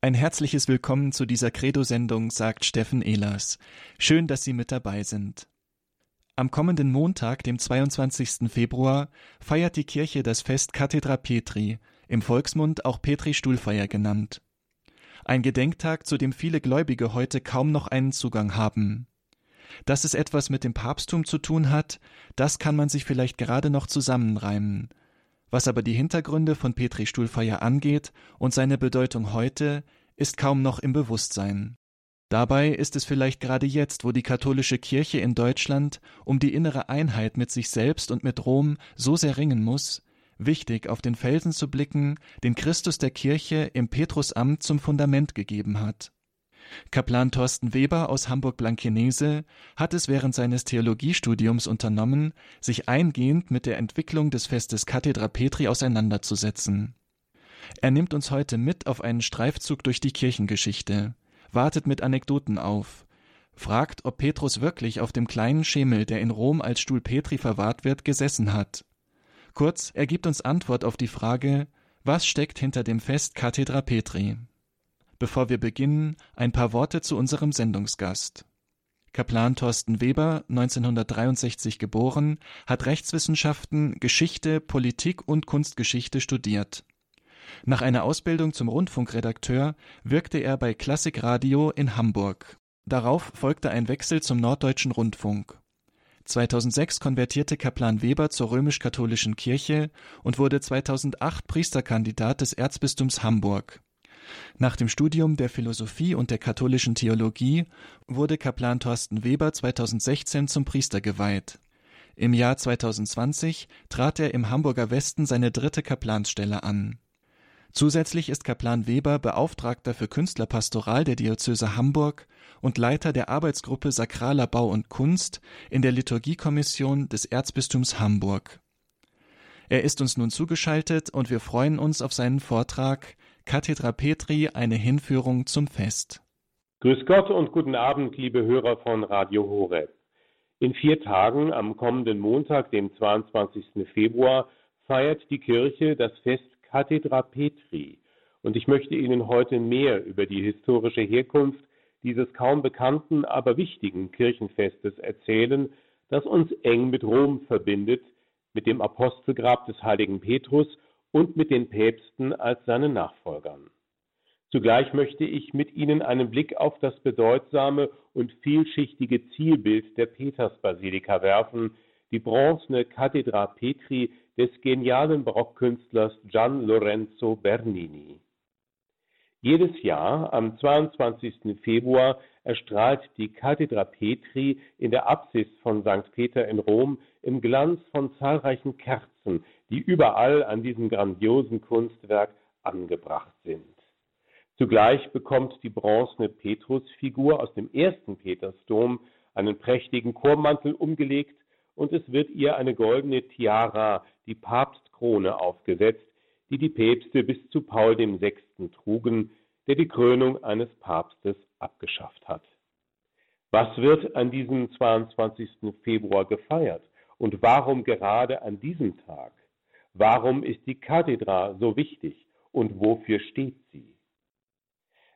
Ein herzliches Willkommen zu dieser Credo-Sendung, sagt Steffen Ehlers. Schön, dass Sie mit dabei sind. Am kommenden Montag, dem 22. Februar, feiert die Kirche das Fest Cathedra Petri, im Volksmund auch Petri-Stuhlfeier genannt. Ein Gedenktag, zu dem viele Gläubige heute kaum noch einen Zugang haben. Dass es etwas mit dem Papsttum zu tun hat, das kann man sich vielleicht gerade noch zusammenreimen. Was aber die Hintergründe von Petri Stuhlfeier angeht und seine Bedeutung heute, ist kaum noch im Bewusstsein. Dabei ist es vielleicht gerade jetzt, wo die katholische Kirche in Deutschland um die innere Einheit mit sich selbst und mit Rom so sehr ringen muss, wichtig, auf den Felsen zu blicken, den Christus der Kirche im Petrusamt zum Fundament gegeben hat. Kaplan Thorsten Weber aus Hamburg-Blankenese hat es während seines Theologiestudiums unternommen, sich eingehend mit der Entwicklung des Festes Cathedra Petri auseinanderzusetzen. Er nimmt uns heute mit auf einen Streifzug durch die Kirchengeschichte, wartet mit Anekdoten auf, fragt, ob Petrus wirklich auf dem kleinen Schemel, der in Rom als Stuhl Petri verwahrt wird, gesessen hat. Kurz, er gibt uns Antwort auf die Frage, was steckt hinter dem Fest Cathedra Petri? Bevor wir beginnen, ein paar Worte zu unserem Sendungsgast. Kaplan Thorsten Weber, 1963 geboren, hat Rechtswissenschaften, Geschichte, Politik und Kunstgeschichte studiert. Nach einer Ausbildung zum Rundfunkredakteur wirkte er bei Klassikradio in Hamburg. Darauf folgte ein Wechsel zum Norddeutschen Rundfunk. 2006 konvertierte Kaplan Weber zur römisch-katholischen Kirche und wurde 2008 Priesterkandidat des Erzbistums Hamburg. Nach dem Studium der Philosophie und der katholischen Theologie wurde Kaplan Thorsten Weber 2016 zum Priester geweiht. Im Jahr 2020 trat er im Hamburger Westen seine dritte Kaplansstelle an. Zusätzlich ist Kaplan Weber Beauftragter für Künstlerpastoral der Diözese Hamburg und Leiter der Arbeitsgruppe Sakraler Bau und Kunst in der Liturgiekommission des Erzbistums Hamburg. Er ist uns nun zugeschaltet und wir freuen uns auf seinen Vortrag Kathedra Petri eine Hinführung zum Fest. Grüß Gott und guten Abend, liebe Hörer von Radio Horeb. In vier Tagen, am kommenden Montag, dem 22. Februar, feiert die Kirche das Fest Kathedra Petri. Und ich möchte Ihnen heute mehr über die historische Herkunft dieses kaum bekannten, aber wichtigen Kirchenfestes erzählen, das uns eng mit Rom verbindet, mit dem Apostelgrab des heiligen Petrus und mit den Päpsten als seinen Nachfolgern. Zugleich möchte ich mit Ihnen einen Blick auf das bedeutsame und vielschichtige Zielbild der Petersbasilika werfen, die bronzene Cathedra Petri des genialen Barockkünstlers Gian Lorenzo Bernini. Jedes Jahr am 22. Februar erstrahlt die Cathedra Petri in der Apsis von St. Peter in Rom im Glanz von zahlreichen Kerzen, die überall an diesem grandiosen Kunstwerk angebracht sind. Zugleich bekommt die bronzene Petrusfigur aus dem ersten Petersdom einen prächtigen Chormantel umgelegt und es wird ihr eine goldene Tiara, die Papstkrone, aufgesetzt, die die Päpste bis zu Paul VI. trugen, der die Krönung eines Papstes abgeschafft hat. Was wird an diesem 22. Februar gefeiert und warum gerade an diesem Tag? Warum ist die Kathedra so wichtig und wofür steht sie?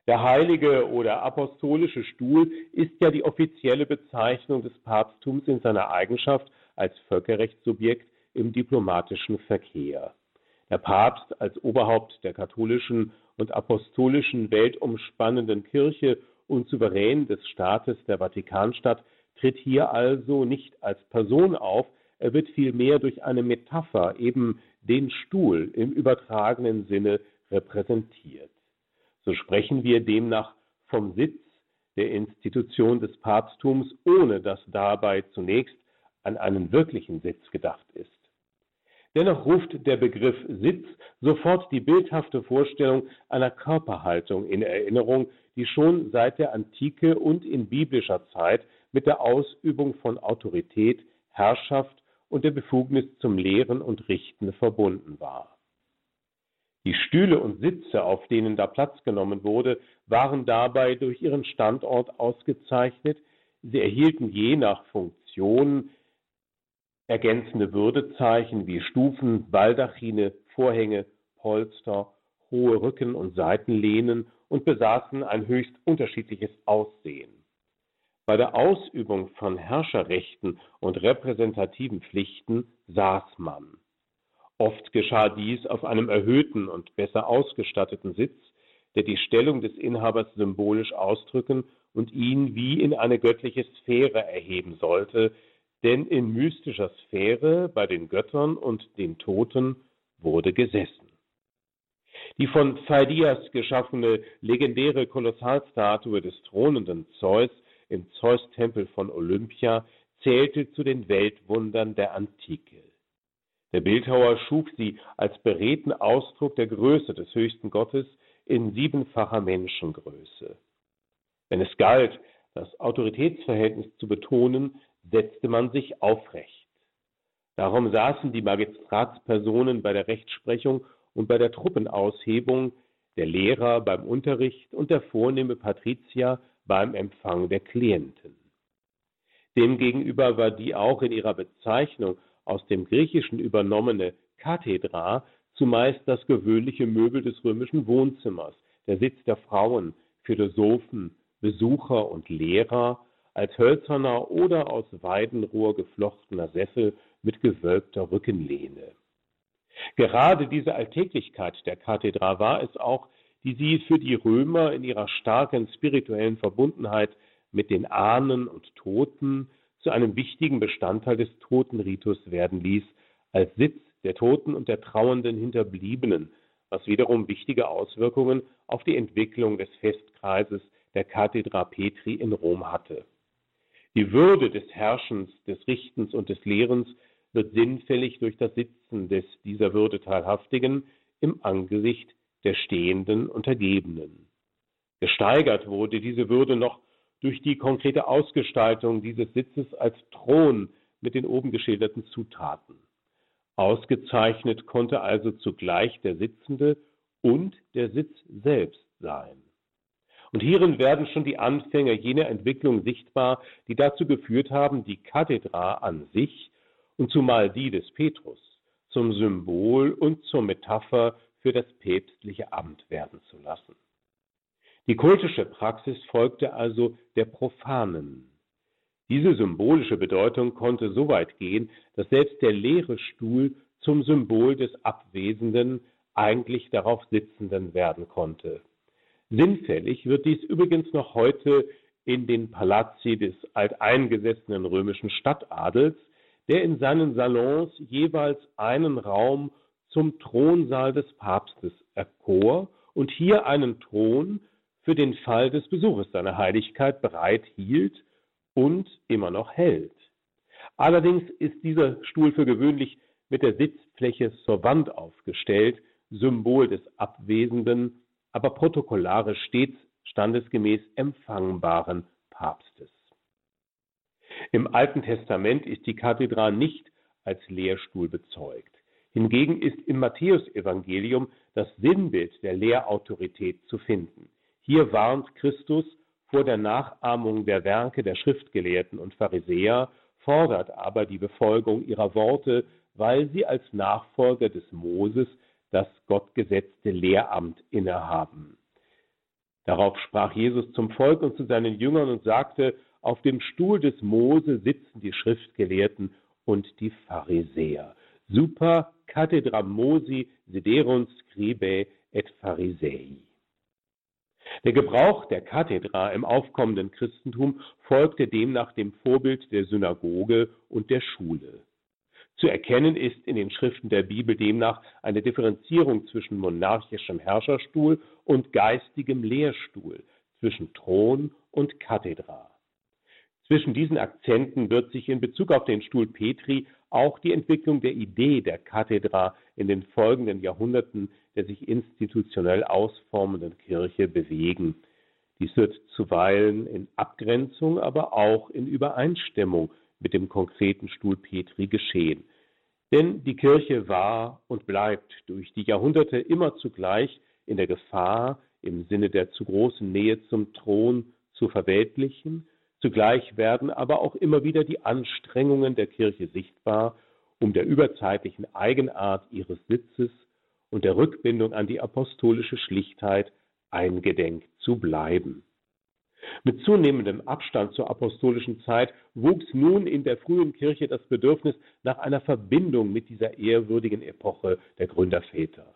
Der heilige oder apostolische Stuhl ist ja die offizielle Bezeichnung des Papsttums in seiner Eigenschaft als Völkerrechtssubjekt im diplomatischen Verkehr. Der Papst als Oberhaupt der katholischen und apostolischen weltumspannenden Kirche und Souverän des Staates der Vatikanstadt tritt hier also nicht als Person auf, er wird vielmehr durch eine Metapher, eben den Stuhl im übertragenen Sinne repräsentiert. So sprechen wir demnach vom Sitz der Institution des Papsttums, ohne dass dabei zunächst an einen wirklichen Sitz gedacht ist. Dennoch ruft der Begriff Sitz sofort die bildhafte Vorstellung einer Körperhaltung in Erinnerung, die schon seit der Antike und in biblischer Zeit mit der Ausübung von Autorität, Herrschaft und der Befugnis zum Lehren und Richten verbunden war. Die Stühle und Sitze, auf denen da Platz genommen wurde, waren dabei durch ihren Standort ausgezeichnet. Sie erhielten je nach Funktion Ergänzende Würdezeichen wie Stufen, Baldachine, Vorhänge, Polster, hohe Rücken- und Seitenlehnen und besaßen ein höchst unterschiedliches Aussehen. Bei der Ausübung von Herrscherrechten und repräsentativen Pflichten saß man. Oft geschah dies auf einem erhöhten und besser ausgestatteten Sitz, der die Stellung des Inhabers symbolisch ausdrücken und ihn wie in eine göttliche Sphäre erheben sollte, denn in mystischer Sphäre bei den Göttern und den Toten wurde gesessen. Die von Pheidias geschaffene legendäre Kolossalstatue des thronenden Zeus im Zeus-Tempel von Olympia zählte zu den Weltwundern der Antike. Der Bildhauer schuf sie als beredten Ausdruck der Größe des höchsten Gottes in siebenfacher Menschengröße. Wenn es galt, das Autoritätsverhältnis zu betonen, setzte man sich aufrecht. Darum saßen die Magistratspersonen bei der Rechtsprechung und bei der Truppenaushebung, der Lehrer beim Unterricht und der vornehme Patrizier beim Empfang der Klienten. Demgegenüber war die auch in ihrer Bezeichnung aus dem Griechischen übernommene Kathedra zumeist das gewöhnliche Möbel des römischen Wohnzimmers, der Sitz der Frauen, Philosophen, Besucher und Lehrer, als hölzerner oder aus Weidenrohr geflochtener Sessel mit gewölbter Rückenlehne. Gerade diese Alltäglichkeit der Kathedra war es auch, die sie für die Römer in ihrer starken spirituellen Verbundenheit mit den Ahnen und Toten zu einem wichtigen Bestandteil des Totenritus werden ließ, als Sitz der Toten und der trauernden Hinterbliebenen, was wiederum wichtige Auswirkungen auf die Entwicklung des Festkreises der Cathedra Petri in Rom hatte. Die Würde des Herrschens, des Richtens und des Lehrens wird sinnfällig durch das Sitzen des dieser Würde Teilhaftigen im Angesicht der stehenden Untergebenen. Gesteigert wurde diese Würde noch durch die konkrete Ausgestaltung dieses Sitzes als Thron mit den oben geschilderten Zutaten. Ausgezeichnet konnte also zugleich der Sitzende und der Sitz selbst sein. Und hierin werden schon die Anfänge jener Entwicklung sichtbar, die dazu geführt haben, die Kathedra an sich und zumal die des Petrus zum Symbol und zur Metapher für das päpstliche Amt werden zu lassen. Die kultische Praxis folgte also der profanen. Diese symbolische Bedeutung konnte so weit gehen, dass selbst der leere Stuhl zum Symbol des Abwesenden, eigentlich darauf Sitzenden werden konnte. Sinnfällig wird dies übrigens noch heute in den Palazzi des alteingesessenen römischen Stadtadels, der in seinen Salons jeweils einen Raum zum Thronsaal des Papstes erkor und hier einen Thron für den Fall des Besuches seiner Heiligkeit bereit hielt und immer noch hält. Allerdings ist dieser Stuhl für gewöhnlich mit der Sitzfläche zur Wand aufgestellt, Symbol des Abwesenden, aber protokollarisch stets standesgemäß empfangbaren Papstes. Im Alten Testament ist die Kathedra nicht als Lehrstuhl bezeugt. Hingegen ist im Matthäusevangelium das Sinnbild der Lehrautorität zu finden. Hier warnt Christus vor der Nachahmung der Werke der Schriftgelehrten und Pharisäer, fordert aber die Befolgung ihrer Worte, weil sie als Nachfolger des Moses das gottgesetzte Lehramt innehaben. Darauf sprach Jesus zum Volk und zu seinen Jüngern und sagte, auf dem Stuhl des Mose sitzen die Schriftgelehrten und die Pharisäer. Super cathedra Mosi sederunt scribe et Pharisei. Der Gebrauch der Kathedra im aufkommenden Christentum folgte demnach dem Vorbild der Synagoge und der Schule. Zu erkennen ist in den Schriften der Bibel demnach eine Differenzierung zwischen monarchischem Herrscherstuhl und geistigem Lehrstuhl, zwischen Thron und Kathedra. Zwischen diesen Akzenten wird sich in Bezug auf den Stuhl Petri auch die Entwicklung der Idee der Kathedra in den folgenden Jahrhunderten der sich institutionell ausformenden Kirche bewegen. Dies wird zuweilen in Abgrenzung, aber auch in Übereinstimmung mit dem konkreten Stuhl Petri geschehen. Denn die Kirche war und bleibt durch die Jahrhunderte immer zugleich in der Gefahr, im Sinne der zu großen Nähe zum Thron zu verweltlichen, zugleich werden aber auch immer wieder die Anstrengungen der Kirche sichtbar, um der überzeitlichen Eigenart ihres Sitzes und der Rückbindung an die apostolische Schlichtheit eingedenk zu bleiben. Mit zunehmendem Abstand zur apostolischen Zeit wuchs nun in der frühen Kirche das Bedürfnis nach einer Verbindung mit dieser ehrwürdigen Epoche der Gründerväter.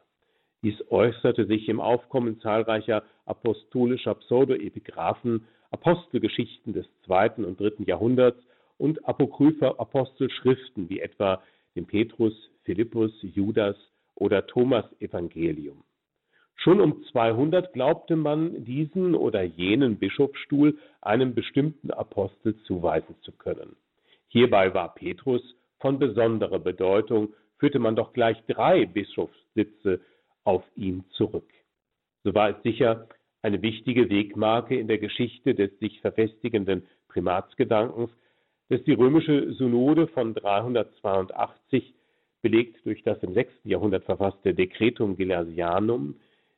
Dies äußerte sich im Aufkommen zahlreicher apostolischer Pseudoepigraphen, Apostelgeschichten des zweiten und dritten Jahrhunderts und apokrypher Apostelschriften wie etwa dem Petrus, Philippus, Judas oder Thomas Evangelium. Schon um 200 glaubte man, diesen oder jenen Bischofsstuhl einem bestimmten Apostel zuweisen zu können. Hierbei war Petrus von besonderer Bedeutung, führte man doch gleich drei Bischofssitze auf ihn zurück. So war es sicher eine wichtige Wegmarke in der Geschichte des sich verfestigenden Primatsgedankens, dass die römische Synode von 382, belegt durch das im 6. Jahrhundert verfasste Decretum Gelasianum,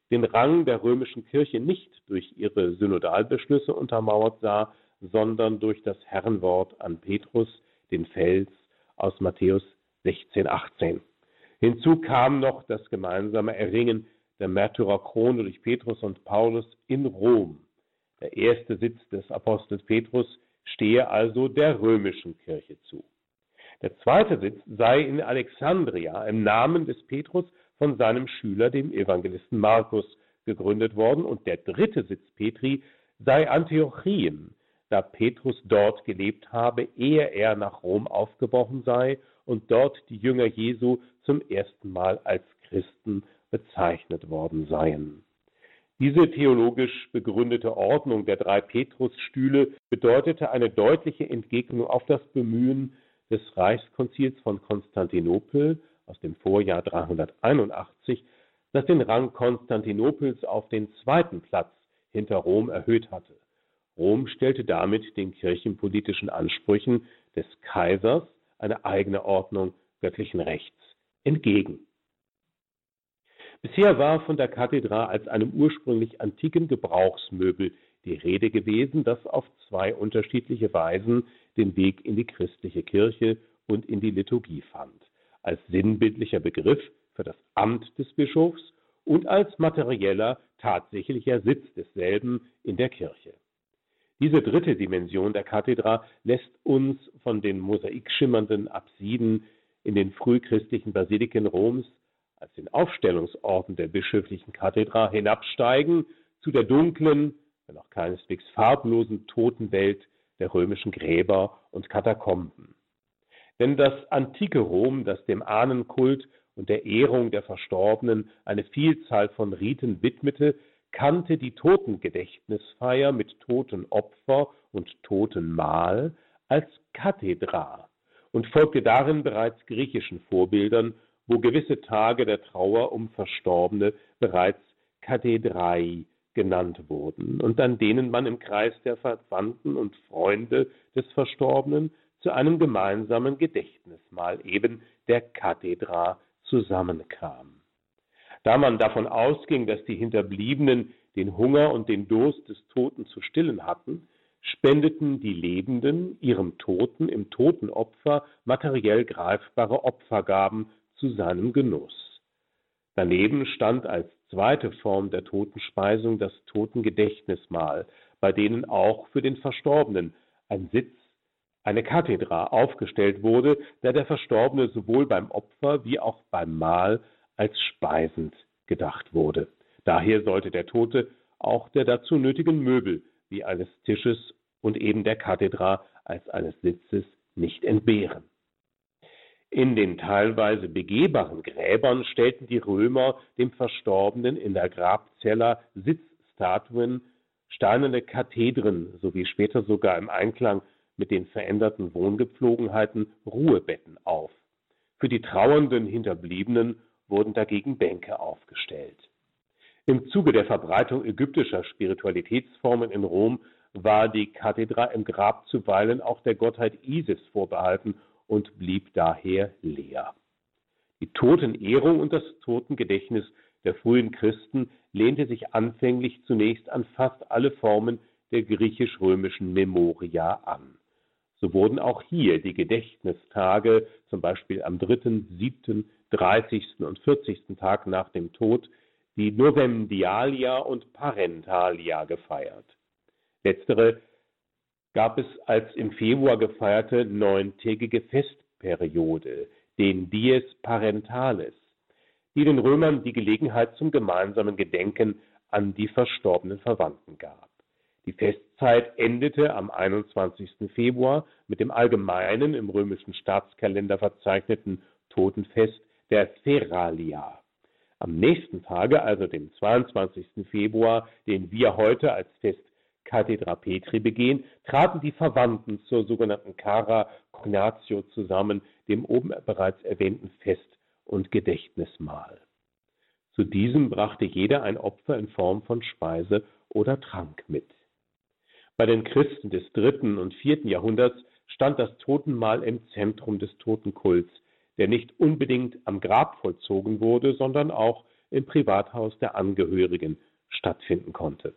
den Rang der römischen Kirche nicht durch ihre Synodalbeschlüsse untermauert sah, sondern durch das Herrenwort an Petrus, den Fels aus Matthäus 16, 18. Hinzu kam noch das gemeinsame Erringen der Märtyrerkrone durch Petrus und Paulus in Rom. Der erste Sitz des Apostels Petrus stehe also der römischen Kirche zu. Der zweite Sitz sei in Alexandria im Namen des Petrus von seinem Schüler, dem Evangelisten Markus, gegründet worden, und der dritte Sitz Petri sei Antiochien, da Petrus dort gelebt habe, ehe er nach Rom aufgebrochen sei und dort die Jünger Jesu zum ersten Mal als Christen bezeichnet worden seien. Diese theologisch begründete Ordnung der drei Petrusstühle bedeutete eine deutliche Entgegnung auf das Bemühen des Reichskonzils von Konstantinopel aus dem Vorjahr 381, das den Rang Konstantinopels auf den zweiten Platz hinter Rom erhöht hatte. Rom stellte damit den kirchenpolitischen Ansprüchen des Kaisers eine eigene Ordnung göttlichen Rechts entgegen. Bisher war von der Kathedra als einem ursprünglich antiken Gebrauchsmöbel die Rede gewesen, das auf zwei unterschiedliche Weisen den Weg in die christliche Kirche und in die Liturgie fand als sinnbildlicher Begriff für das Amt des Bischofs und als materieller, tatsächlicher Sitz desselben in der Kirche. Diese dritte Dimension der Kathedra lässt uns von den mosaikschimmernden Apsiden in den frühchristlichen Basiliken Roms als den Aufstellungsorten der bischöflichen Kathedra hinabsteigen zu der dunklen, wenn auch keineswegs farblosen Totenwelt der römischen Gräber und Katakomben. Denn das antike Rom, das dem Ahnenkult und der Ehrung der Verstorbenen eine Vielzahl von Riten widmete, kannte die Totengedächtnisfeier mit Totenopfer und Totenmahl als Kathedra und folgte darin bereits griechischen Vorbildern, wo gewisse Tage der Trauer um Verstorbene bereits Kathedrai genannt wurden und an denen man im Kreis der Verwandten und Freunde des Verstorbenen zu einem gemeinsamen Gedächtnismahl, eben der Kathedra, zusammenkam. Da man davon ausging, dass die Hinterbliebenen den Hunger und den Durst des Toten zu stillen hatten, spendeten die Lebenden ihrem Toten im Totenopfer materiell greifbare Opfergaben zu seinem Genuss. Daneben stand als zweite Form der Totenspeisung das Totengedächtnismahl, bei denen auch für den Verstorbenen ein Sitz eine Kathedra aufgestellt wurde, da der Verstorbene sowohl beim Opfer wie auch beim Mahl als speisend gedacht wurde. Daher sollte der Tote auch der dazu nötigen Möbel wie eines Tisches und eben der Kathedra als eines Sitzes nicht entbehren. In den teilweise begehbaren Gräbern stellten die Römer dem Verstorbenen in der Grabzella Sitzstatuen, steinerne Kathedren sowie später sogar im Einklang mit den veränderten Wohngepflogenheiten Ruhebetten auf. Für die trauernden Hinterbliebenen wurden dagegen Bänke aufgestellt. Im Zuge der Verbreitung ägyptischer Spiritualitätsformen in Rom war die Kathedra im Grab zuweilen auch der Gottheit Isis vorbehalten und blieb daher leer. Die Totenehrung und das Totengedächtnis der frühen Christen lehnte sich anfänglich zunächst an fast alle Formen der griechisch-römischen Memoria an. So wurden auch hier die Gedächtnistage, zum Beispiel am dritten, siebten, dreißigsten und vierzigsten Tag nach dem Tod, die Novemdialia und Parentalia gefeiert. Letztere gab es als im Februar gefeierte neuntägige Festperiode, den Dies Parentalis, die den Römern die Gelegenheit zum gemeinsamen Gedenken an die verstorbenen Verwandten gab. Die Festzeit endete am 21. Februar mit dem allgemeinen im römischen Staatskalender verzeichneten Totenfest der Feralia. Am nächsten Tage, also dem 22. Februar, den wir heute als Fest Cathedra Petri begehen, traten die Verwandten zur sogenannten Cara Cognatio zusammen, dem oben bereits erwähnten Fest- und Gedächtnismahl. Zu diesem brachte jeder ein Opfer in Form von Speise oder Trank mit. Bei den Christen des dritten und vierten Jahrhunderts stand das Totenmahl im Zentrum des Totenkults, der nicht unbedingt am Grab vollzogen wurde, sondern auch im Privathaus der Angehörigen stattfinden konnte.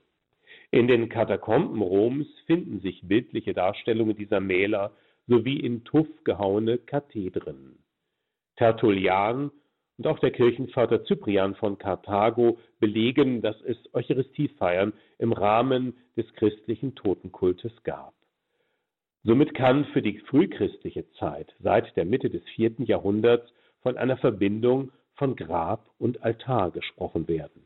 In den Katakomben Roms finden sich bildliche Darstellungen dieser Mäler sowie in Tuff gehauene Kathedren. Tertullian und auch der Kirchenvater Cyprian von Karthago belegen, dass es Eucharistiefeiern im Rahmen des christlichen Totenkultes gab. Somit kann für die frühchristliche Zeit seit der Mitte des vierten Jahrhunderts von einer Verbindung von Grab und Altar gesprochen werden.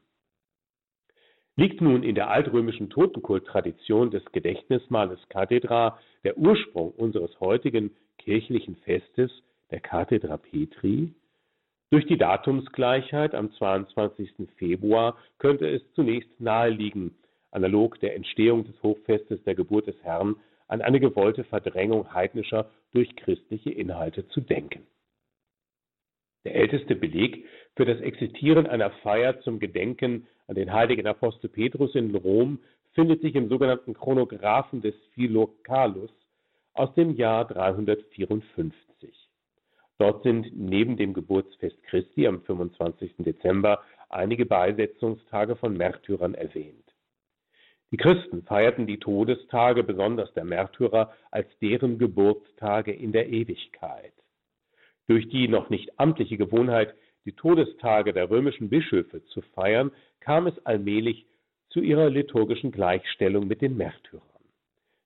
Liegt nun in der altrömischen Totenkulttradition des Gedächtnismahles Kathedra der Ursprung unseres heutigen kirchlichen Festes, der Kathedra Petri? Durch die Datumsgleichheit am 22. Februar könnte es zunächst naheliegen, analog der Entstehung des Hochfestes der Geburt des Herrn, an eine gewollte Verdrängung heidnischer durch christliche Inhalte zu denken. Der älteste Beleg für das Existieren einer Feier zum Gedenken an den heiligen Apostel Petrus in Rom findet sich im sogenannten Chronographen des Philocalus aus dem Jahr 354. Dort sind neben dem Geburtsfest Christi am 25. Dezember einige Beisetzungstage von Märtyrern erwähnt. Die Christen feierten die Todestage besonders der Märtyrer als deren Geburtstage in der Ewigkeit. Durch die noch nicht amtliche Gewohnheit, die Todestage der römischen Bischöfe zu feiern, kam es allmählich zu ihrer liturgischen Gleichstellung mit den Märtyrern.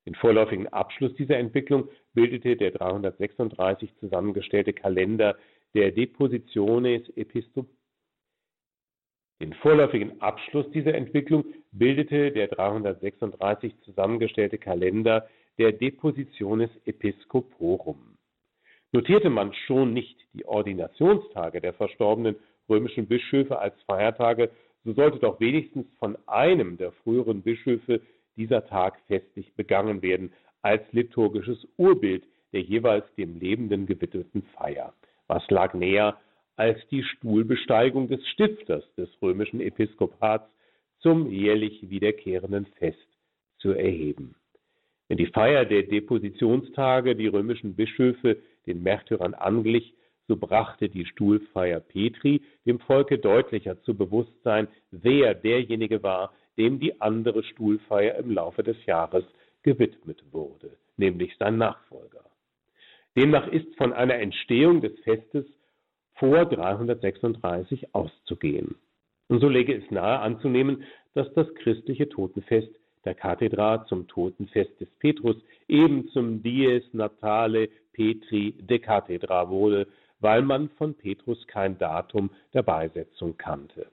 Den vorläufigen Abschluss dieser Entwicklung bildete der 336 zusammengestellte Kalender der Depositiones Epistop den vorläufigen Abschluss dieser Entwicklung bildete der 336 zusammengestellte Kalender der Depositiones Episcoporum. Notierte man schon nicht die Ordinationstage der verstorbenen römischen Bischöfe als Feiertage, so sollte doch wenigstens von einem der früheren Bischöfe dieser Tag festlich begangen werden, als liturgisches Urbild der jeweils dem Lebenden gewidmeten Feier. Was lag näher, als die Stuhlbesteigung des Stifters des römischen Episkopats zum jährlich wiederkehrenden Fest zu erheben. Wenn die Feier der Depositionstage die römischen Bischöfe den Märtyrern anglich, so brachte die Stuhlfeier Petri dem Volke deutlicher zu Bewusstsein, wer derjenige war, dem die andere Stuhlfeier im Laufe des Jahres gewidmet wurde, nämlich sein Nachfolger. Demnach ist von einer Entstehung des Festes vor 336 auszugehen. Und so lege es nahe anzunehmen, dass das christliche Totenfest der Kathedra zum Totenfest des Petrus eben zum Dies Natale Petri de Cathedra wurde, weil man von Petrus kein Datum der Beisetzung kannte.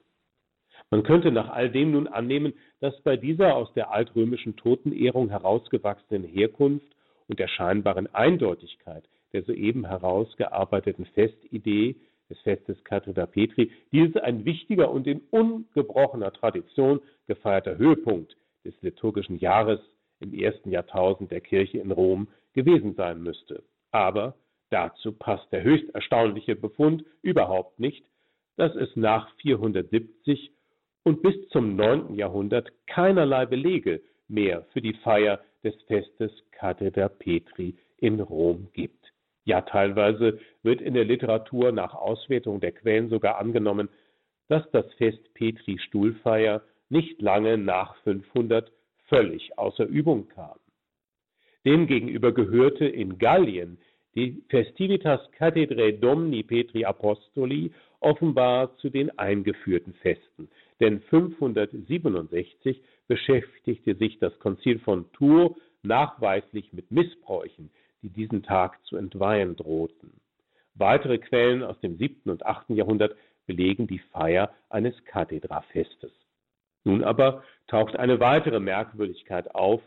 Man könnte nach all dem nun annehmen, dass bei dieser aus der altrömischen Totenehrung herausgewachsenen Herkunft und der scheinbaren Eindeutigkeit der soeben herausgearbeiteten Festidee des Festes Cathedra Petri dieses ein wichtiger und in ungebrochener Tradition gefeierter Höhepunkt des liturgischen Jahres im ersten Jahrtausend der Kirche in Rom gewesen sein müsste. Aber dazu passt der höchst erstaunliche Befund überhaupt nicht, dass es nach 470 und bis zum 9. Jahrhundert keinerlei Belege mehr für die Feier des Festes Cathedra Petri in Rom gibt. Ja, teilweise wird in der Literatur nach Auswertung der Quellen sogar angenommen, dass das Fest Petri Stuhlfeier nicht lange nach 500 völlig außer Übung kam. Demgegenüber gehörte in Gallien die Festivitas Cathedrae Domni Petri Apostoli offenbar zu den eingeführten Festen, denn 567 beschäftigte sich das Konzil von Tours nachweislich mit Missbräuchen, die diesen Tag zu entweihen drohten. Weitere Quellen aus dem 7. und 8. Jahrhundert belegen die Feier eines Kathedrafestes. Nun aber taucht eine weitere Merkwürdigkeit auf,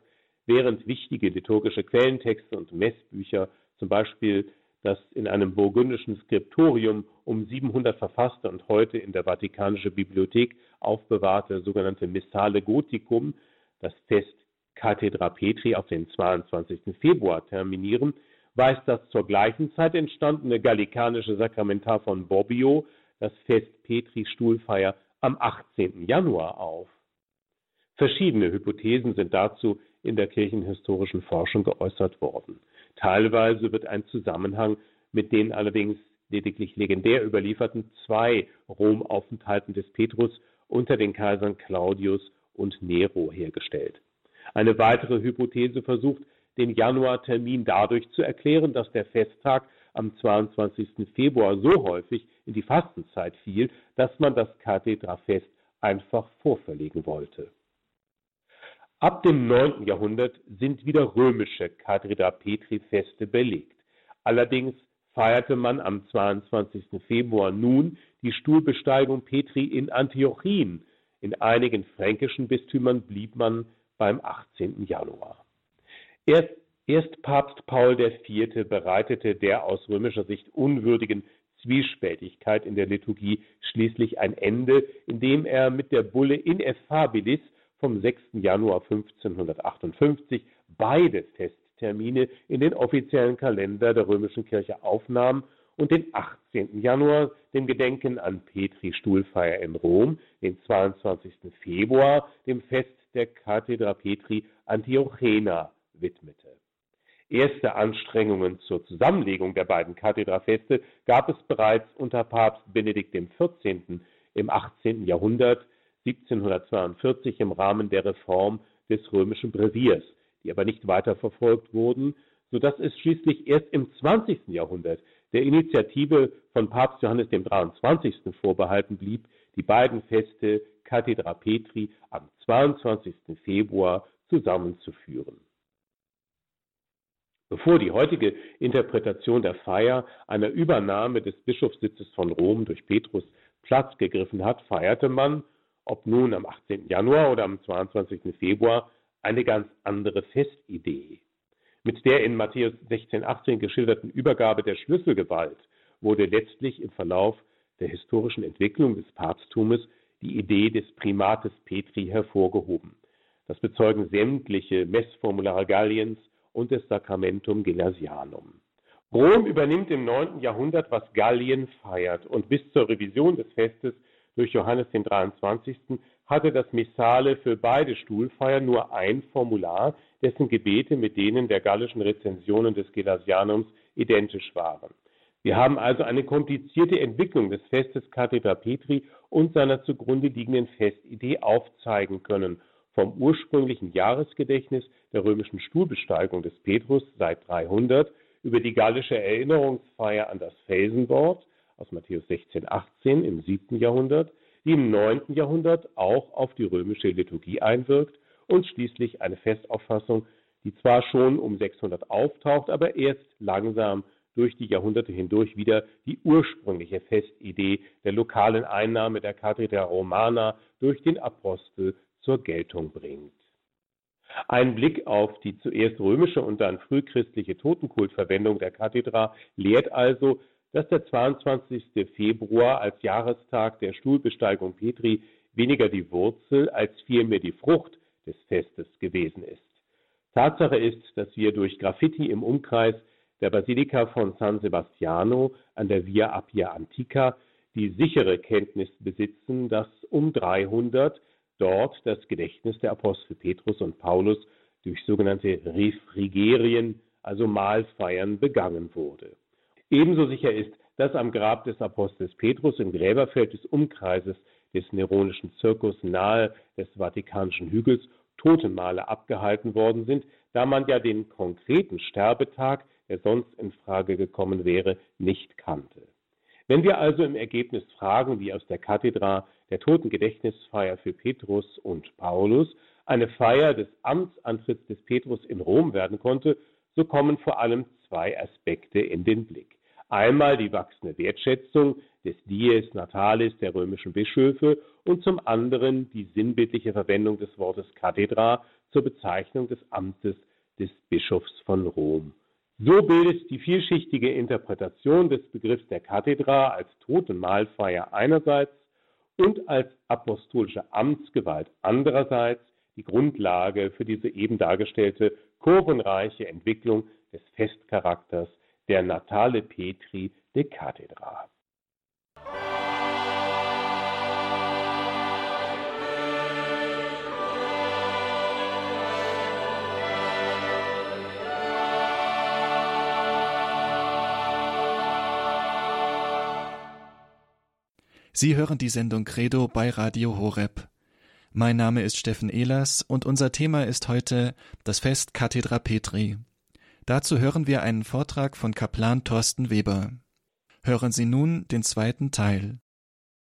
während wichtige liturgische Quellentexte und Messbücher, zum Beispiel das in einem burgundischen Skriptorium um 700 verfasste und heute in der Vatikanischen Bibliothek aufbewahrte sogenannte Missale Goticum, das Fest Cathedra Petri auf den 22. Februar terminieren, weist das zur gleichen Zeit entstandene gallikanische Sakramentar von Bobbio das Fest Petri Stuhlfeier am 18. Januar auf. Verschiedene Hypothesen sind dazu in der kirchenhistorischen Forschung geäußert worden. Teilweise wird ein Zusammenhang mit den allerdings lediglich legendär überlieferten zwei Romaufenthalten des Petrus unter den Kaisern Claudius und Nero hergestellt. Eine weitere Hypothese versucht, den Januartermin dadurch zu erklären, dass der Festtag am 22. Februar so häufig in die Fastenzeit fiel, dass man das Kathedrafest einfach vorverlegen wollte. Ab dem 9. Jahrhundert sind wieder römische Kathedra Petri Feste belegt. Allerdings feierte man am 22. Februar nun die Stuhlbesteigung Petri in Antiochien. In einigen fränkischen Bistümern blieb man beim 18. Januar. Erst, erst Papst Paul IV. bereitete der aus römischer Sicht unwürdigen Zwiespältigkeit in der Liturgie schließlich ein Ende, indem er mit der Bulle Ineffabilis vom 6. Januar 1558 beide Festtermine in den offiziellen Kalender der römischen Kirche aufnahm und den 18. Januar dem Gedenken an Petri Stuhlfeier in Rom, den 22. Februar dem Fest der Cathedra Petri Antiochena widmete. Erste Anstrengungen zur Zusammenlegung der beiden Kathedrafeste gab es bereits unter Papst Benedikt XIV. im 18. Jahrhundert, 1742 im Rahmen der Reform des römischen Breviers, die aber nicht weiter verfolgt wurden, so dass es schließlich erst im 20. Jahrhundert der Initiative von Papst Johannes dem 23. vorbehalten blieb, die beiden Feste Cathedra Petri am 22. Februar zusammenzuführen. Bevor die heutige Interpretation der Feier einer Übernahme des Bischofssitzes von Rom durch Petrus Platz gegriffen hat, feierte man, ob nun am 18. Januar oder am 22. Februar, eine ganz andere Festidee. Mit der in Matthäus 16, 18 geschilderten Übergabe der Schlüsselgewalt wurde letztlich im Verlauf der historischen Entwicklung des Papsttumes die Idee des Primates Petri hervorgehoben. Das bezeugen sämtliche Messformulare Galliens und des Sacramentum Gelasianum. Rom übernimmt im 9. Jahrhundert, was Gallien feiert, und bis zur Revision des Festes durch Johannes den 23. hatte das Missale für beide Stuhlfeiern nur ein Formular, dessen Gebete mit denen der gallischen Rezensionen des Gelasianums identisch waren. Wir haben also eine komplizierte Entwicklung des Festes Cathedra Petri und seiner zugrunde liegenden Festidee aufzeigen können vom ursprünglichen Jahresgedächtnis der römischen Stuhlbesteigung des Petrus seit 300 über die gallische Erinnerungsfeier an das Felsenwort aus Matthäus 16, 18 im 7. Jahrhundert, die im 9. Jahrhundert auch auf die römische Liturgie einwirkt und schließlich eine Festauffassung, die zwar schon um 600 auftaucht, aber erst langsam durch die Jahrhunderte hindurch wieder die ursprüngliche Festidee der lokalen Einnahme der Cathedra Romana durch den Apostel zur Geltung bringt. Ein Blick auf die zuerst römische und dann frühchristliche Totenkultverwendung der Kathedra lehrt also, dass der 22. Februar als Jahrestag der Stuhlbesteigung Petri weniger die Wurzel als vielmehr die Frucht des Festes gewesen ist. Tatsache ist, dass wir durch Graffiti im Umkreis der Basilika von San Sebastiano an der Via Appia Antica die sichere Kenntnis besitzen, dass um 300 dort das Gedächtnis der Apostel Petrus und Paulus durch sogenannte Refrigerien, also Mahlfeiern, begangen wurde. Ebenso sicher ist, dass am Grab des Apostels Petrus im Gräberfeld des Umkreises des Neronischen Zirkus nahe des Vatikanischen Hügels Totenmale abgehalten worden sind, da man ja den konkreten Sterbetag, der sonst in Frage gekommen wäre, nicht kannte. Wenn wir also im Ergebnis fragen, wie aus der Kathedra der Totengedächtnisfeier für Petrus und Paulus eine Feier des Amtsantritts des Petrus in Rom werden konnte, so kommen vor allem zwei Aspekte in den Blick. Einmal die wachsende Wertschätzung des Dies Natalis der römischen Bischöfe und zum anderen die sinnbildliche Verwendung des Wortes Kathedra zur Bezeichnung des Amtes des Bischofs von Rom. So bildet die vielschichtige Interpretation des Begriffs der Kathedra als Totenmahlfeier einerseits und als apostolische Amtsgewalt andererseits die Grundlage für diese eben dargestellte kurvenreiche Entwicklung des Festcharakters der Natale Petri de Cathedra. Sie hören die Sendung Credo bei Radio Horeb. Mein Name ist Steffen Ehlers und unser Thema ist heute das Fest Cathedra Petri. Dazu hören wir einen Vortrag von Kaplan Thorsten Weber. Hören Sie nun den zweiten Teil.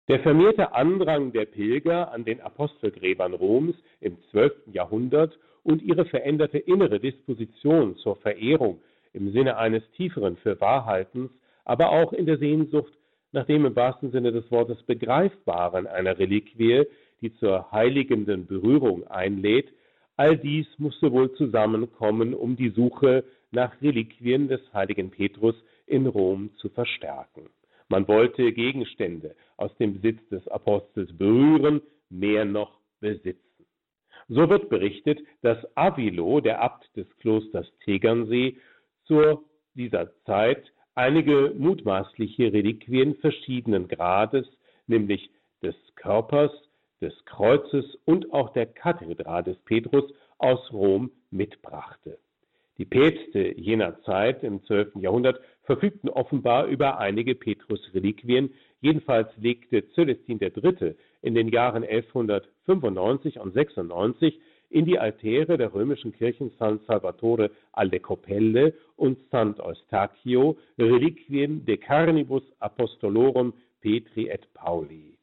Der vermehrte Andrang der Pilger an den Apostelgräbern Roms im 12. Jahrhundert und ihre veränderte innere Disposition zur Verehrung im Sinne eines tieferen Fürwahrhaltens, aber auch in der Sehnsucht nach dem im wahrsten Sinne des Wortes Begreifbaren einer Reliquie, die zur heiligenden Berührung einlädt, all dies musste wohl zusammenkommen, um die Suche nach Reliquien des heiligen Petrus in Rom zu verstärken. Man wollte Gegenstände aus dem Besitz des Apostels berühren, mehr noch besitzen. So wird berichtet, dass Avilo, der Abt des Klosters Tegernsee, zu dieser Zeit einige mutmaßliche Reliquien verschiedenen Grades, nämlich des Körpers, des Kreuzes und auch der Kathedra des Petrus aus Rom mitbrachte. Die Päpste jener Zeit im 12. Jahrhundert verfügten offenbar über einige Petrus-Reliquien. Jedenfalls legte Celestin III. in den Jahren 1195 und 96 in die Altäre der römischen Kirchen San Salvatore alle Coppelle und St. Eustachio Reliquien de Carnibus Apostolorum Petri et Pauli.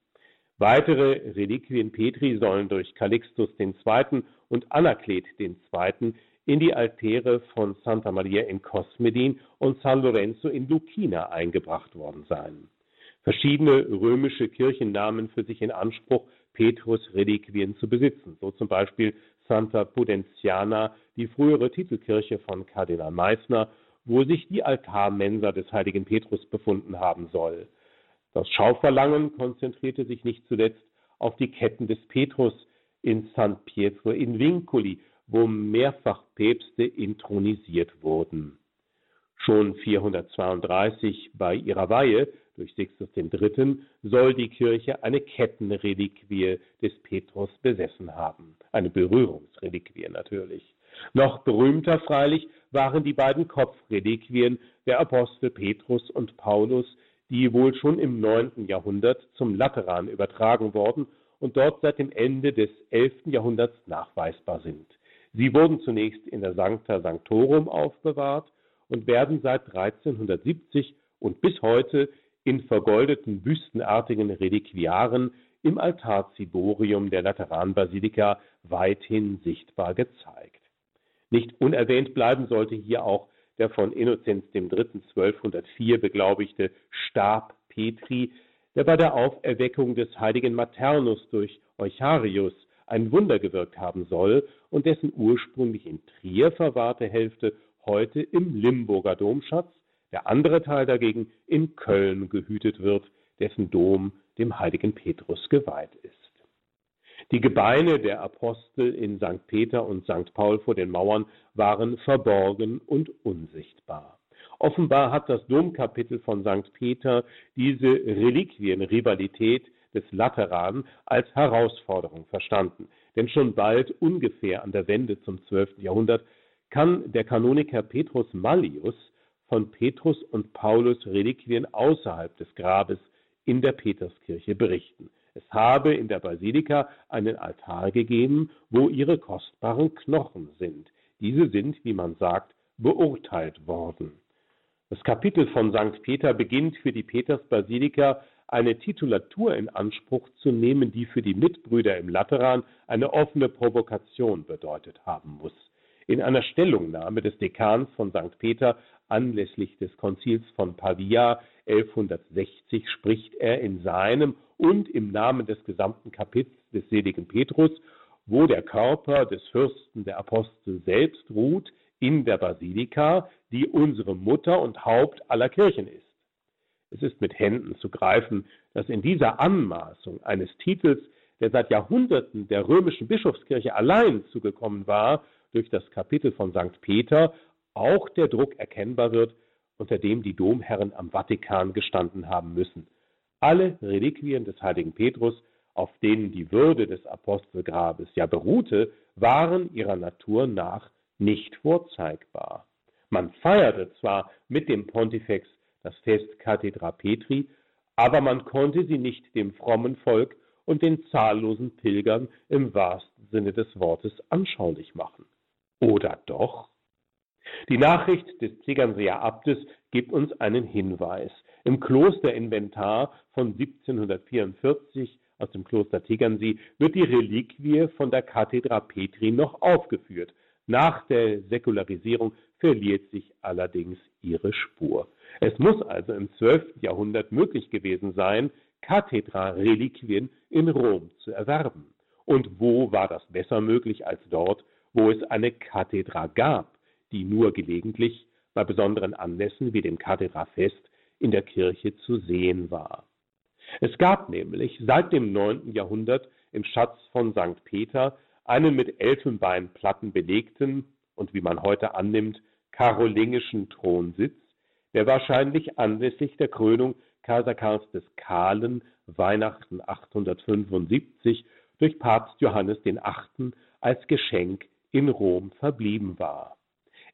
Weitere Reliquien Petri sollen durch Calixtus II. und Anaklet II. in die Altäre von Santa Maria in Cosmedin und San Lorenzo in Lucina eingebracht worden sein. Verschiedene römische Kirchen nahmen für sich in Anspruch, Petrus-Reliquien zu besitzen, so zum Beispiel Santa Pudenziana, die frühere Titelkirche von Kardinal Meissner, wo sich die Altarmensa des heiligen Petrus befunden haben soll. Das Schauverlangen konzentrierte sich nicht zuletzt auf die Ketten des Petrus in San Pietro in Vincoli, wo mehrfach Päpste intronisiert wurden. Schon 432 bei ihrer Weihe durch Sixtus III. soll die Kirche eine Kettenreliquie des Petrus besessen haben. Eine Berührungsreliquie natürlich. Noch berühmter freilich waren die beiden Kopfreliquien der Apostel Petrus und Paulus, die wohl schon im 9. Jahrhundert zum Lateran übertragen worden und dort seit dem Ende des 11. Jahrhunderts nachweisbar sind. Sie wurden zunächst in der Sancta Sanctorum aufbewahrt und werden seit 1370 und bis heute in vergoldeten büstenartigen Reliquiaren im Altarziborium der Lateranbasilika weithin sichtbar gezeigt. Nicht unerwähnt bleiben sollte hier auch der von Innozenz III. 1204 beglaubigte Stab Petri, der bei der Auferweckung des heiligen Maternus durch Eucharius ein Wunder gewirkt haben soll und dessen ursprünglich in Trier verwahrte Hälfte heute im Limburger Domschatz der andere Teil dagegen in Köln gehütet wird, dessen Dom dem heiligen Petrus geweiht ist. Die Gebeine der Apostel in St. Peter und St. Paul vor den Mauern waren verborgen und unsichtbar. Offenbar hat das Domkapitel von St. Peter diese Reliquienrivalität des Lateran als Herausforderung verstanden. Denn schon bald, ungefähr an der Wende zum 12. Jahrhundert, kann der Kanoniker Petrus Mallius von Petrus und Paulus Reliquien außerhalb des Grabes in der Peterskirche berichten. Es habe in der Basilika einen Altar gegeben, wo ihre kostbaren Knochen sind. Diese sind, wie man sagt, beurteilt worden. Das Kapitel von St. Peter beginnt für die Petersbasilika eine Titulatur in Anspruch zu nehmen, die für die Mitbrüder im Lateran eine offene Provokation bedeutet haben muss. In einer Stellungnahme des Dekans von St. Peter anlässlich des Konzils von Pavia 1160 spricht er in seinem und im Namen des gesamten Kapitels des seligen Petrus, wo der Körper des Fürsten der Apostel selbst ruht, in der Basilika, die unsere Mutter und Haupt aller Kirchen ist. Es ist mit Händen zu greifen, dass in dieser Anmaßung eines Titels, der seit Jahrhunderten der römischen Bischofskirche allein zugekommen war, durch das Kapitel von St. Peter auch der Druck erkennbar wird, unter dem die Domherren am Vatikan gestanden haben müssen. Alle Reliquien des heiligen Petrus, auf denen die Würde des Apostelgrabes ja beruhte, waren ihrer Natur nach nicht vorzeigbar. Man feierte zwar mit dem Pontifex das Fest Cathedra Petri, aber man konnte sie nicht dem frommen Volk und den zahllosen Pilgern im wahrsten Sinne des Wortes anschaulich machen. Oder doch? Die Nachricht des Tegernseer Abtes gibt uns einen Hinweis. Im Klosterinventar von 1744 aus dem Kloster Tegernsee wird die Reliquie von der Cathedra Petri noch aufgeführt. Nach der Säkularisierung verliert sich allerdings ihre Spur. Es muss also im 12. Jahrhundert möglich gewesen sein, Kathedra-Reliquien in Rom zu erwerben. Und wo war das besser möglich als dort, wo es eine Kathedra gab, die nur gelegentlich bei besonderen Anlässen wie dem Kathedrafest in der Kirche zu sehen war. Es gab nämlich seit dem 9. Jahrhundert im Schatz von St. Peter einen mit Elfenbeinplatten belegten und wie man heute annimmt, karolingischen Thronsitz, der wahrscheinlich anlässlich der Krönung Kaiser Karls des Kahlen Weihnachten 875 durch Papst Johannes VIII. als Geschenk in Rom verblieben war.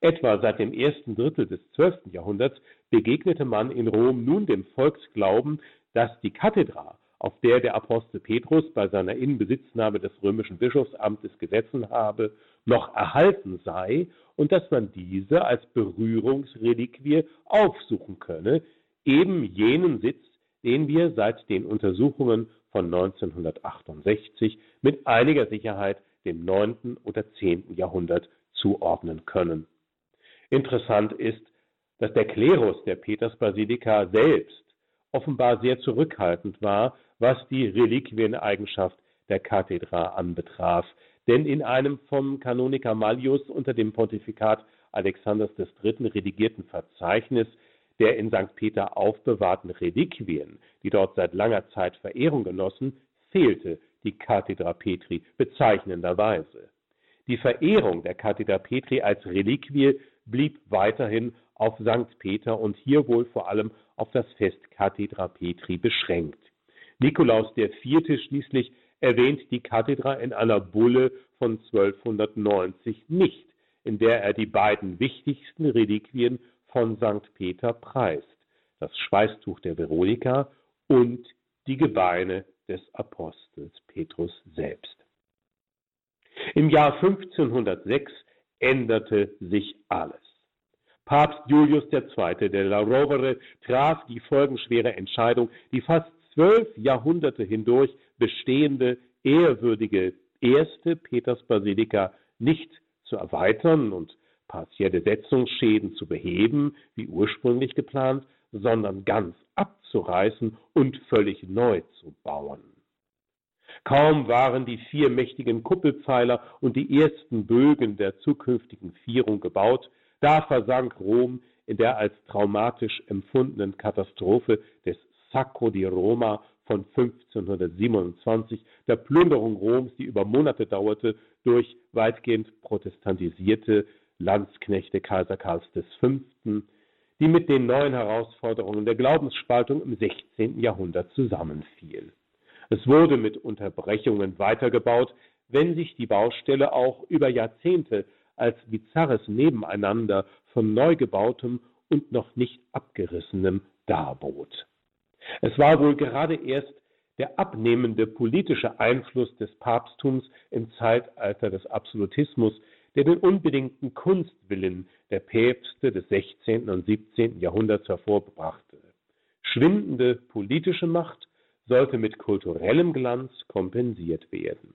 Etwa seit dem ersten Drittel des 12. Jahrhunderts begegnete man in Rom nun dem Volksglauben, dass die Kathedra auf der der Apostel Petrus bei seiner Inbesitznahme des römischen Bischofsamtes gesessen habe, noch erhalten sei und dass man diese als Berührungsreliquie aufsuchen könne, eben jenen Sitz, den wir seit den Untersuchungen von 1968 mit einiger Sicherheit dem 9. oder 10. Jahrhundert zuordnen können. Interessant ist, dass der Klerus der Petersbasilika selbst offenbar sehr zurückhaltend war, was die Reliquieneigenschaft der Kathedra anbetraf. Denn in einem vom Kanoniker Mallius unter dem Pontifikat Alexanders III. redigierten Verzeichnis der in St. Peter aufbewahrten Reliquien, die dort seit langer Zeit Verehrung genossen, fehlte die Kathedra Petri bezeichnenderweise. Die Verehrung der Kathedra Petri als Reliquie blieb weiterhin auf St. Peter und hier wohl vor allem auf das Fest Kathedra Petri beschränkt. Nikolaus IV. schließlich erwähnt die Kathedra in einer Bulle von 1290 nicht, in der er die beiden wichtigsten Reliquien von St. Peter preist, das Schweißtuch der Veronika und die Gebeine des Apostels Petrus selbst. Im Jahr 1506 änderte sich alles. Papst Julius II. de la Rovere traf die folgenschwere Entscheidung, die fast zwölf Jahrhunderte hindurch bestehende, ehrwürdige erste Petersbasilika nicht zu erweitern und partielle Setzungsschäden zu beheben, wie ursprünglich geplant, sondern ganz abzureißen und völlig neu zu bauen. Kaum waren die vier mächtigen Kuppelpfeiler und die ersten Bögen der zukünftigen Vierung gebaut, da versank Rom in der als traumatisch empfundenen Katastrophe des Sacco di Roma von 1527, der Plünderung Roms, die über Monate dauerte, durch weitgehend protestantisierte Landsknechte Kaiser Karls V., die mit den neuen Herausforderungen der Glaubensspaltung im 16. Jahrhundert zusammenfiel. Es wurde mit Unterbrechungen weitergebaut, wenn sich die Baustelle auch über Jahrzehnte als bizarres Nebeneinander von neu gebautem und noch nicht abgerissenem darbot. Es war wohl gerade erst der abnehmende politische Einfluss des Papsttums im Zeitalter des Absolutismus, der den unbedingten Kunstwillen der Päpste des 16. und 17. Jahrhunderts hervorbrachte. Schwindende politische Macht sollte mit kulturellem Glanz kompensiert werden.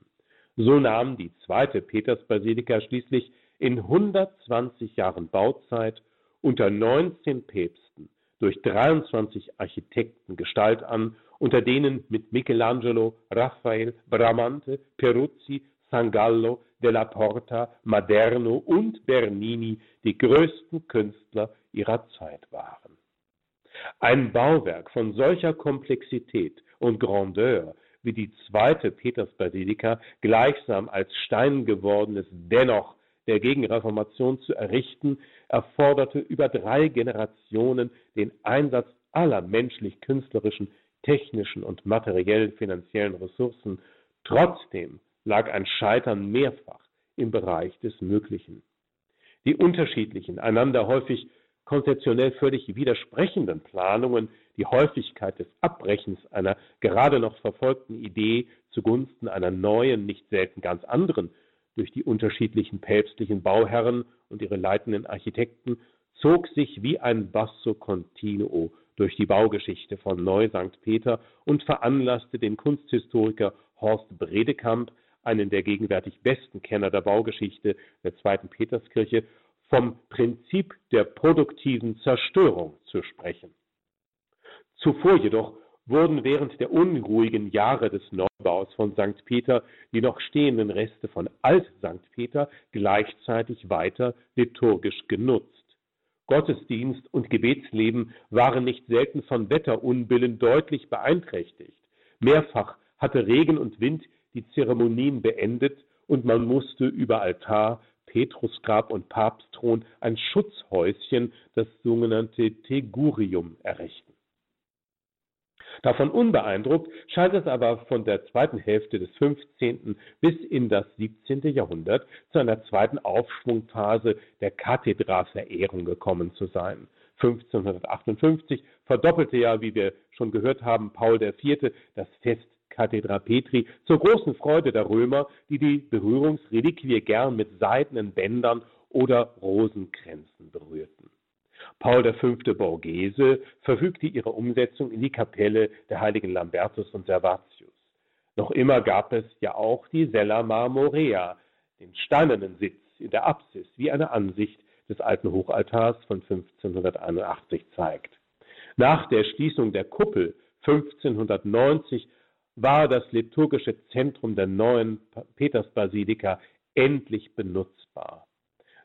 So nahm die zweite Petersbasilika schließlich in 120 Jahren Bauzeit unter 19 Päpsten durch 23 Architekten Gestalt an, unter denen mit Michelangelo, Raphael, Bramante, Peruzzi, Sangallo, della Porta, Maderno und Bernini die größten Künstler ihrer Zeit waren. Ein Bauwerk von solcher Komplexität und Grandeur wie die zweite Petersbasilika gleichsam als Stein gewordenes dennoch der Gegenreformation zu errichten, erforderte über drei Generationen den Einsatz aller menschlich-künstlerischen, technischen und materiellen finanziellen Ressourcen. Trotzdem lag ein Scheitern mehrfach im Bereich des Möglichen. Die unterschiedlichen, einander häufig konzeptionell völlig widersprechenden Planungen, die Häufigkeit des Abbrechens einer gerade noch verfolgten Idee zugunsten einer neuen, nicht selten ganz anderen, durch die unterschiedlichen päpstlichen Bauherren und ihre leitenden Architekten, zog sich wie ein Basso continuo durch die Baugeschichte von Neu St. Peter und veranlasste den Kunsthistoriker Horst Bredekamp, einen der gegenwärtig besten Kenner der Baugeschichte der zweiten Peterskirche, vom Prinzip der produktiven Zerstörung zu sprechen. Zuvor jedoch wurden während der unruhigen Jahre des Neubaus von St. Peter die noch stehenden Reste von Alt-St. Peter gleichzeitig weiter liturgisch genutzt. Gottesdienst und Gebetsleben waren nicht selten von Wetterunbillen deutlich beeinträchtigt. Mehrfach hatte Regen und Wind die Zeremonien beendet und man musste über Altar, Petrusgrab und Papstthron ein Schutzhäuschen, das sogenannte Tegurium, errichten. Davon unbeeindruckt scheint es aber von der zweiten Hälfte des 15. bis in das 17. Jahrhundert zu einer zweiten Aufschwungphase der Kathedralverehrung gekommen zu sein. 1558 verdoppelte ja, wie wir schon gehört haben, Paul IV. das Fest Kathedra Petri zur großen Freude der Römer, die die Berührungsreliquie gern mit seidenen Bändern oder Rosenkränzen berührten. Paul V. Borghese verfügte ihre Umsetzung in die Kapelle der heiligen Lambertus und Servatius. Noch immer gab es ja auch die Sella Marmorea, den steinernen Sitz in der Apsis, wie eine Ansicht des alten Hochaltars von 1581 zeigt. Nach der Schließung der Kuppel 1590 war das liturgische Zentrum der neuen Petersbasilika endlich benutzbar.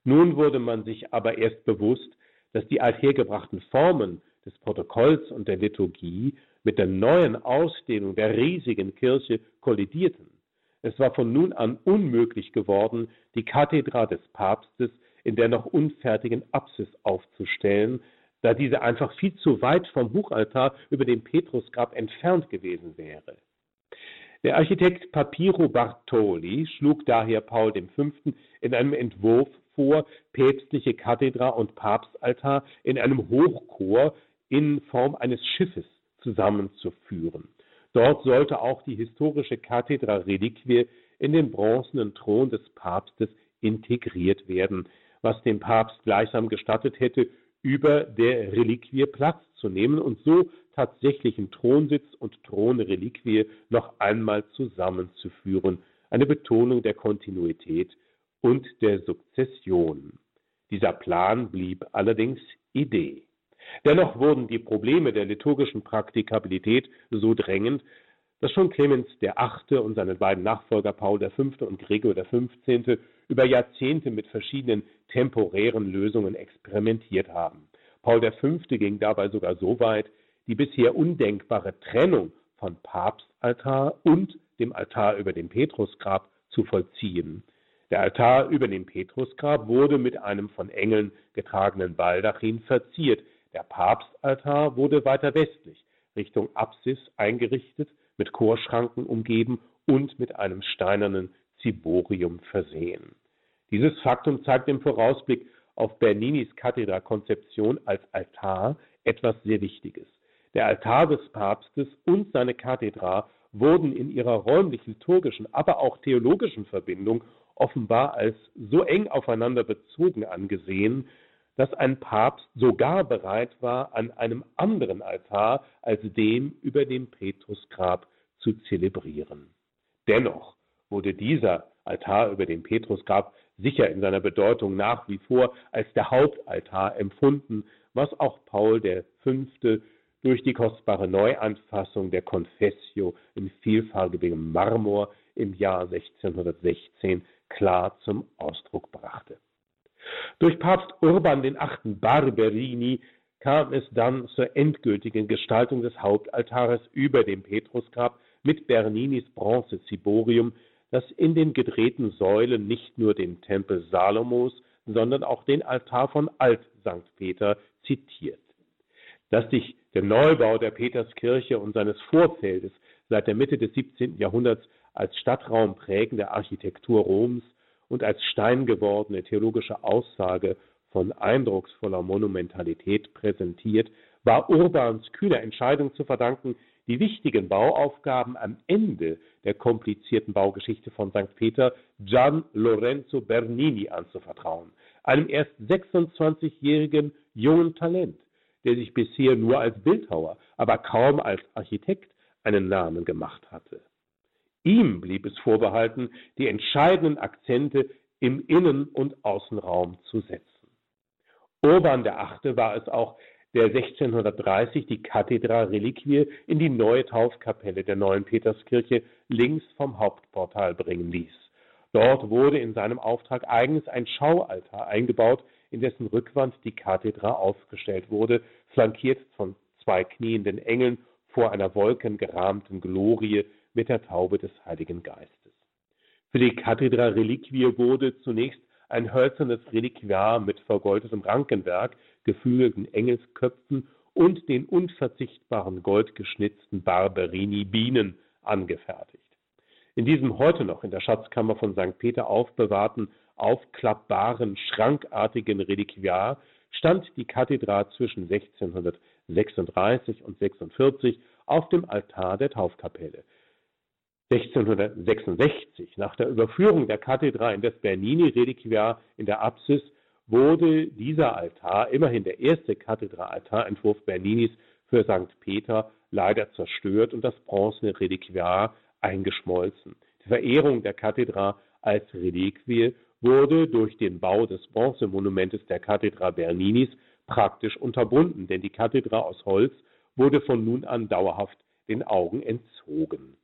Nun wurde man sich aber erst bewusst, dass die althergebrachten Formen des Protokolls und der Liturgie mit der neuen Ausdehnung der riesigen Kirche kollidierten. Es war von nun an unmöglich geworden, die Kathedra des Papstes in der noch unfertigen Apsis aufzustellen, da diese einfach viel zu weit vom Hochaltar über dem Petrusgrab entfernt gewesen wäre. Der Architekt Papiro Bartoli schlug daher Paul V. in einem Entwurf vor, päpstliche Kathedra und Papstaltar in einem Hochchor in Form eines Schiffes zusammenzuführen. Dort sollte auch die historische Kathedra-Reliquie in den bronzenen Thron des Papstes integriert werden, was dem Papst gleichsam gestattet hätte, über der Reliquie Platz zu nehmen und so tatsächlichen Thronsitz und Thronreliquie noch einmal zusammenzuführen. Eine Betonung der Kontinuität und der Sukzession. Dieser Plan blieb allerdings Idee. Dennoch wurden die Probleme der liturgischen Praktikabilität so drängend, dass schon Clemens VIII. und seine beiden Nachfolger Paul V. und Gregor XV. über Jahrzehnte mit verschiedenen temporären Lösungen experimentiert haben. Paul V. ging dabei sogar so weit, die bisher undenkbare Trennung von Papstaltar und dem Altar über dem Petrusgrab zu vollziehen. Der Altar über dem Petrusgrab wurde mit einem von Engeln getragenen Baldachin verziert. Der Papstaltar wurde weiter westlich, Richtung Apsis eingerichtet, mit Chorschranken umgeben und mit einem steinernen Ziborium versehen. Dieses Faktum zeigt im Vorausblick auf Berninis Kathedra-Konzeption als Altar etwas sehr Wichtiges. Der Altar des Papstes und seine Kathedra wurden in ihrer räumlich-liturgischen, aber auch theologischen Verbindung offenbar als so eng aufeinander bezogen angesehen, dass ein Papst sogar bereit war, an einem anderen Altar als dem über dem Petrusgrab zu zelebrieren. Dennoch wurde dieser Altar über dem Petrusgrab sicher in seiner Bedeutung nach wie vor als der Hauptaltar empfunden, was auch Paul V. durch die kostbare Neuanfassung der Confessio in vielfarbigem Marmor im Jahr 1616 klar zum Ausdruck brachte. Durch Papst Urban VIII. Barberini kam es dann zur endgültigen Gestaltung des Hauptaltares über dem Petrusgrab mit Berninis Bronze-Ziborium, das in den gedrehten Säulen nicht nur den Tempel Salomos, sondern auch den Altar von Alt-St. Peter zitiert. Dass sich der Neubau der Peterskirche und seines Vorfeldes seit der Mitte des 17. Jahrhunderts als Stadtraum prägende Architektur Roms und als steingewordene theologische Aussage von eindrucksvoller Monumentalität präsentiert, war Urbans kühner Entscheidung zu verdanken, die wichtigen Bauaufgaben am Ende der komplizierten Baugeschichte von St. Peter Gian Lorenzo Bernini anzuvertrauen, einem erst 26-jährigen jungen Talent, der sich bisher nur als Bildhauer, aber kaum als Architekt einen Namen gemacht hatte. Ihm blieb es vorbehalten, die entscheidenden Akzente im Innen- und Außenraum zu setzen. Urban VIII. war es auch, der 1630 die Kathedra-Reliquie in die neue Taufkapelle der neuen Peterskirche links vom Hauptportal bringen ließ. Dort wurde in seinem Auftrag eigens ein Schaualtar eingebaut, in dessen Rückwand die Kathedra aufgestellt wurde, flankiert von zwei knienden Engeln vor einer wolkengerahmten Glorie mit der Taube des Heiligen Geistes. Für die Kathedra Reliquie wurde zunächst ein hölzernes Reliquiar mit vergoldetem Rankenwerk, geflügelten Engelsköpfen und den unverzichtbaren goldgeschnitzten Barberini-Bienen angefertigt. In diesem heute noch in der Schatzkammer von St. Peter aufbewahrten, aufklappbaren, schrankartigen Reliquiar stand die Kathedra zwischen 1636 und 46 auf dem Altar der Taufkapelle. 1666, nach der Überführung der Kathedra in das Bernini-Reliquiar in der Apsis, wurde dieser Altar, immerhin der erste Kathedra-Altarentwurf Berninis für St. Peter, leider zerstört und das bronzene Reliquiar eingeschmolzen. Die Verehrung der Kathedra als Reliquie wurde durch den Bau des Bronzemonumentes der Kathedra Berninis praktisch unterbunden, denn die Kathedra aus Holz wurde von nun an dauerhaft den Augen entzogen.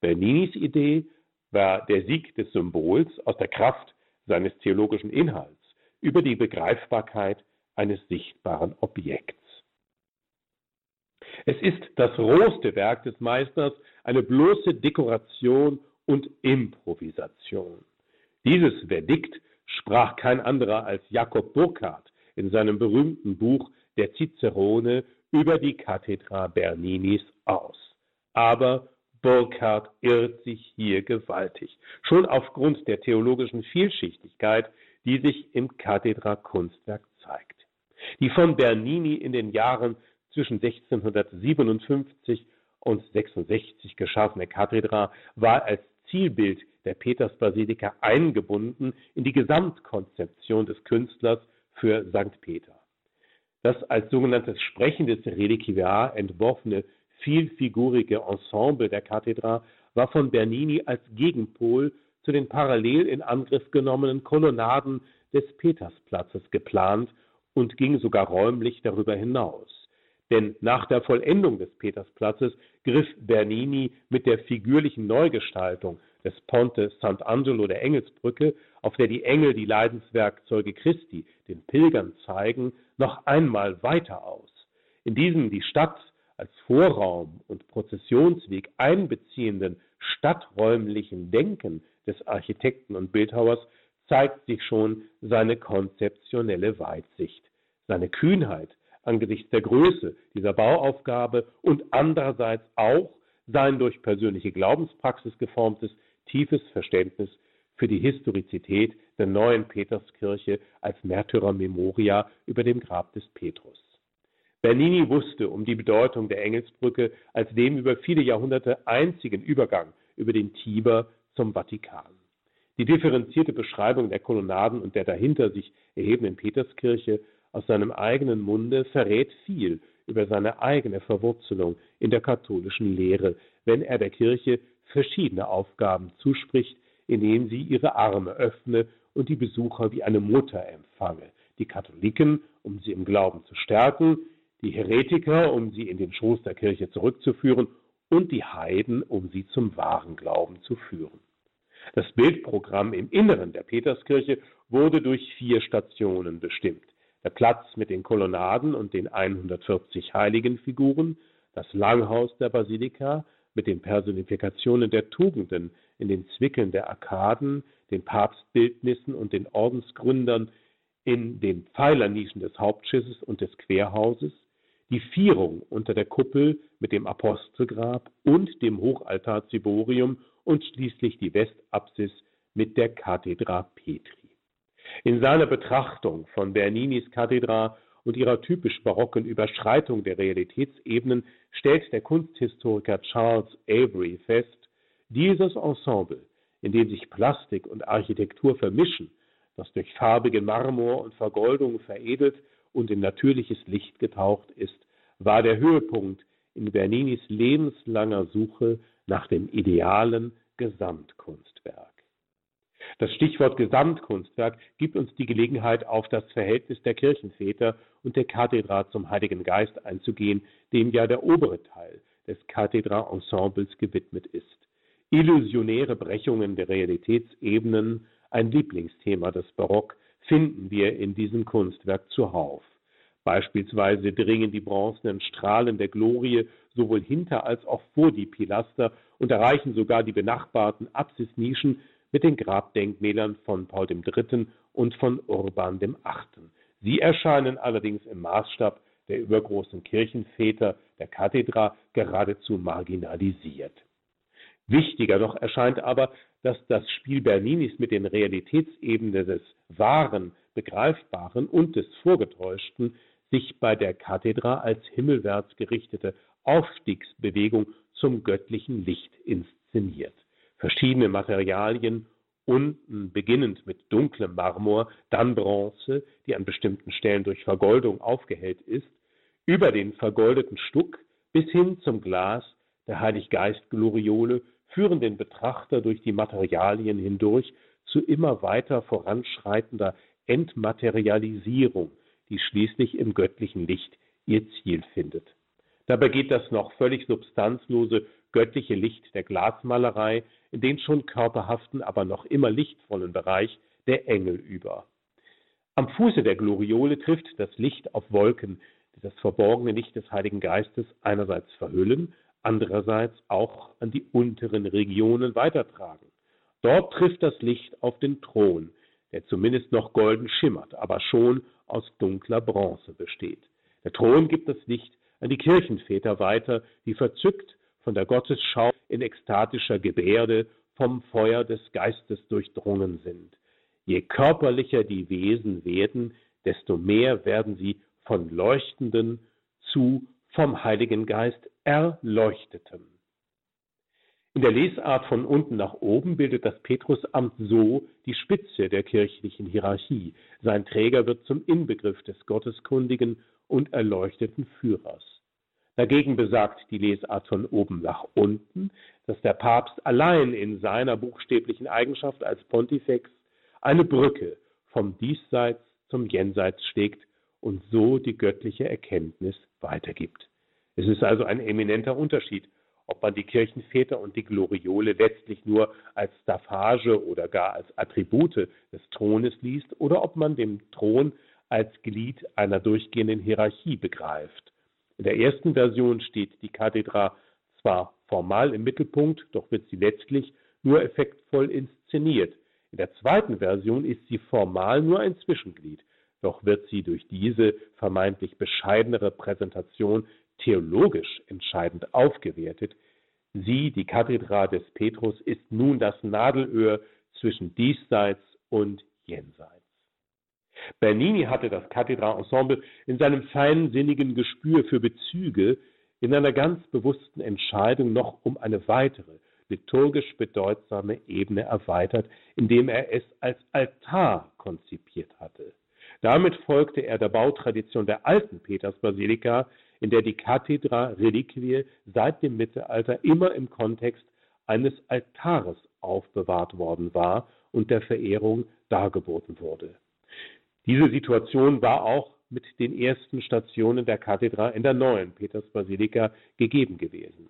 Berninis Idee war der Sieg des Symbols aus der Kraft seines theologischen Inhalts über die Begreifbarkeit eines sichtbaren Objekts. Es ist das rohste Werk des Meisters, eine bloße Dekoration und Improvisation. Dieses Verdikt sprach kein anderer als Jakob Burckhardt in seinem berühmten Buch Der Cicerone über die Kathedra Berninis aus. Aber Burckhardt irrt sich hier gewaltig, schon aufgrund der theologischen Vielschichtigkeit, die sich im Kathedra-Kunstwerk zeigt. Die von Bernini in den Jahren zwischen 1657 und 66 geschaffene Kathedra war als Zielbild der Petersbasilika eingebunden in die Gesamtkonzeption des Künstlers für St. Peter. Das als sogenanntes sprechendes Reliquiar entworfene vielfigurige Ensemble der Kathedra war von Bernini als Gegenpol zu den parallel in Angriff genommenen Kolonnaden des Petersplatzes geplant und ging sogar räumlich darüber hinaus. Denn nach der Vollendung des Petersplatzes griff Bernini mit der figürlichen Neugestaltung des Ponte Sant'Angelo der Engelsbrücke, auf der die Engel die Leidenswerkzeuge Christi den Pilgern zeigen, noch einmal weiter aus. In diesem die Stadt als Vorraum und Prozessionsweg einbeziehenden stadträumlichen Denken des Architekten und Bildhauers zeigt sich schon seine konzeptionelle Weitsicht, seine Kühnheit angesichts der Größe dieser Bauaufgabe und andererseits auch sein durch persönliche Glaubenspraxis geformtes tiefes Verständnis für die Historizität der neuen Peterskirche als Märtyrer Memoria über dem Grab des Petrus. Bernini wusste um die Bedeutung der Engelsbrücke als dem über viele Jahrhunderte einzigen Übergang über den Tiber zum Vatikan. Die differenzierte Beschreibung der Kolonnaden und der dahinter sich erhebenden Peterskirche aus seinem eigenen Munde verrät viel über seine eigene Verwurzelung in der katholischen Lehre, wenn er der Kirche verschiedene Aufgaben zuspricht, indem sie ihre Arme öffne und die Besucher wie eine Mutter empfange, die Katholiken, um sie im Glauben zu stärken, die Heretiker, um sie in den Schoß der Kirche zurückzuführen, und die Heiden, um sie zum wahren Glauben zu führen. Das Bildprogramm im Inneren der Peterskirche wurde durch vier Stationen bestimmt. Der Platz mit den Kolonnaden und den 140 Heiligenfiguren, das Langhaus der Basilika mit den Personifikationen der Tugenden in den Zwickeln der Arkaden, den Papstbildnissen und den Ordensgründern in den Pfeilernischen des Hauptschisses und des Querhauses, die Vierung unter der Kuppel mit dem Apostelgrab und dem Hochaltar Ciborium und schließlich die Westapsis mit der Kathedra Petri. In seiner Betrachtung von Berninis Kathedra und ihrer typisch barocken Überschreitung der Realitätsebenen stellt der Kunsthistoriker Charles Avery fest, dieses Ensemble, in dem sich Plastik und Architektur vermischen, das durch farbigen Marmor und Vergoldung veredelt und in natürliches Licht getaucht ist, war der Höhepunkt in Berninis lebenslanger Suche nach dem idealen Gesamtkunstwerk. Das Stichwort Gesamtkunstwerk gibt uns die Gelegenheit, auf das Verhältnis der Kirchenväter und der Kathedra zum Heiligen Geist einzugehen, dem ja der obere Teil des Kathedra-Ensembles gewidmet ist. Illusionäre Brechungen der Realitätsebenen, ein Lieblingsthema des Barock, finden wir in diesem Kunstwerk zuhauf. Beispielsweise dringen die bronzenen Strahlen der Glorie sowohl hinter als auch vor die Pilaster und erreichen sogar die benachbarten Apsisnischen mit den Grabdenkmälern von Paul III. und von Urban VIII. Sie erscheinen allerdings im Maßstab der übergroßen Kirchenväter der Kathedra geradezu marginalisiert. Wichtiger noch erscheint aber, dass das Spiel Berninis mit den Realitätsebenen des Wahren, Begreifbaren und des Vorgetäuschten sich bei der Kathedra als himmelwärts gerichtete Aufstiegsbewegung zum göttlichen Licht inszeniert. Verschiedene Materialien, unten beginnend mit dunklem Marmor, dann Bronze, die an bestimmten Stellen durch Vergoldung aufgehellt ist, über den vergoldeten Stuck bis hin zum Glas der Heiliggeist-Gloriole führen den Betrachter durch die Materialien hindurch zu immer weiter voranschreitender Entmaterialisierung, die schließlich im göttlichen Licht ihr Ziel findet. Dabei geht das noch völlig substanzlose göttliche Licht der Glasmalerei in den schon körperhaften, aber noch immer lichtvollen Bereich der Engel über. Am Fuße der Gloriole trifft das Licht auf Wolken, die das verborgene Licht des Heiligen Geistes einerseits verhüllen, andererseits auch an die unteren Regionen weitertragen. Dort trifft das Licht auf den Thron, der zumindest noch golden schimmert, aber schon aus dunkler Bronze besteht. Der Thron gibt das Licht an die Kirchenväter weiter, die verzückt von der Gottesschau in ekstatischer Gebärde vom Feuer des Geistes durchdrungen sind. Je körperlicher die Wesen werden, desto mehr werden sie von Leuchtenden zu vom Heiligen Geist Erleuchteten. In der Lesart von unten nach oben bildet das Petrusamt so die Spitze der kirchlichen Hierarchie. Sein Träger wird zum Inbegriff des gotteskundigen und erleuchteten Führers. Dagegen besagt die Lesart von oben nach unten, dass der Papst allein in seiner buchstäblichen Eigenschaft als Pontifex eine Brücke vom Diesseits zum Jenseits schlägt und so die göttliche Erkenntnis weitergibt. Es ist also ein eminenter Unterschied, ob man die Kirchenväter und die Gloriole letztlich nur als Staffage oder gar als Attribute des Thrones liest oder ob man den Thron als Glied einer durchgehenden Hierarchie begreift. In der ersten Version steht die Kathedra zwar formal im Mittelpunkt, doch wird sie letztlich nur effektvoll inszeniert. In der zweiten Version ist sie formal nur ein Zwischenglied, doch wird sie durch diese vermeintlich bescheidenere Präsentation theologisch entscheidend aufgewertet. Sie, die Kathedra des Petrus, ist nun das Nadelöhr zwischen Diesseits und Jenseits. Bernini hatte das Kathedralensemble in seinem feinsinnigen Gespür für Bezüge in einer ganz bewussten Entscheidung noch um eine weitere, liturgisch bedeutsame Ebene erweitert, indem er es als Altar konzipiert hatte. Damit folgte er der Bautradition der alten Petersbasilika, in der die Kathedra Reliquie seit dem Mittelalter immer im Kontext eines Altares aufbewahrt worden war und der Verehrung dargeboten wurde. Diese Situation war auch mit den ersten Stationen der Kathedra in der neuen Petersbasilika gegeben gewesen.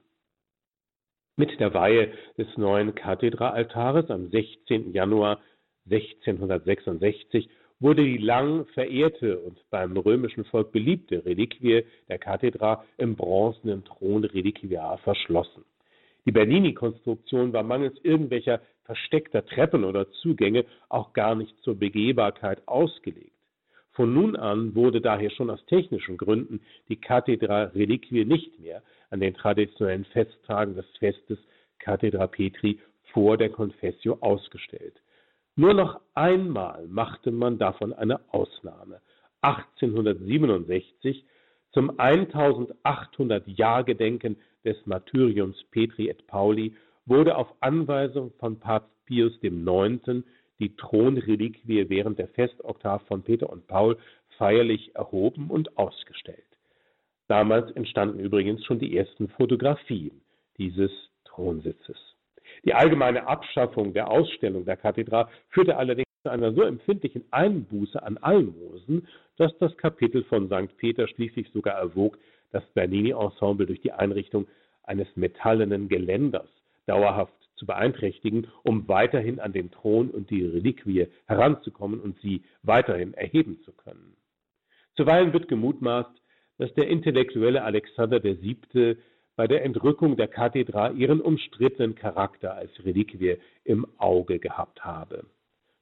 Mit der Weihe des neuen Kathedraaltares am 16. Januar 1666 wurde die lang verehrte und beim römischen Volk beliebte Reliquie der Kathedra im bronzenen Thronreliquiar verschlossen. Die Bernini-Konstruktion war mangels irgendwelcher versteckter Treppen oder Zugänge auch gar nicht zur Begehbarkeit ausgelegt. Von nun an wurde daher schon aus technischen Gründen die Kathedra Reliquie nicht mehr an den traditionellen Festtagen des Festes Cathedra Petri vor der Confessio ausgestellt. Nur noch einmal machte man davon eine Ausnahme. 1867 zum 1800-Jahrgedenken des Martyriums Petri et Pauli wurde auf Anweisung von Papst Pius IX. die Thronreliquie während der Festoktav von Peter und Paul feierlich erhoben und ausgestellt. Damals entstanden übrigens schon die ersten Fotografien dieses Thronsitzes. Die allgemeine Abschaffung der Ausstellung der Kathedral führte allerdings zu einer so empfindlichen Einbuße an Almosen, dass das Kapitel von St. Peter schließlich sogar erwog, das Bernini-Ensemble durch die Einrichtung eines metallenen Geländers dauerhaft zu beeinträchtigen, um weiterhin an den Thron und die Reliquie heranzukommen und sie weiterhin erheben zu können. Zuweilen wird gemutmaßt, dass der intellektuelle Alexander VII. Bei der Entrückung der Kathedra ihren umstrittenen Charakter als Reliquie im Auge gehabt habe.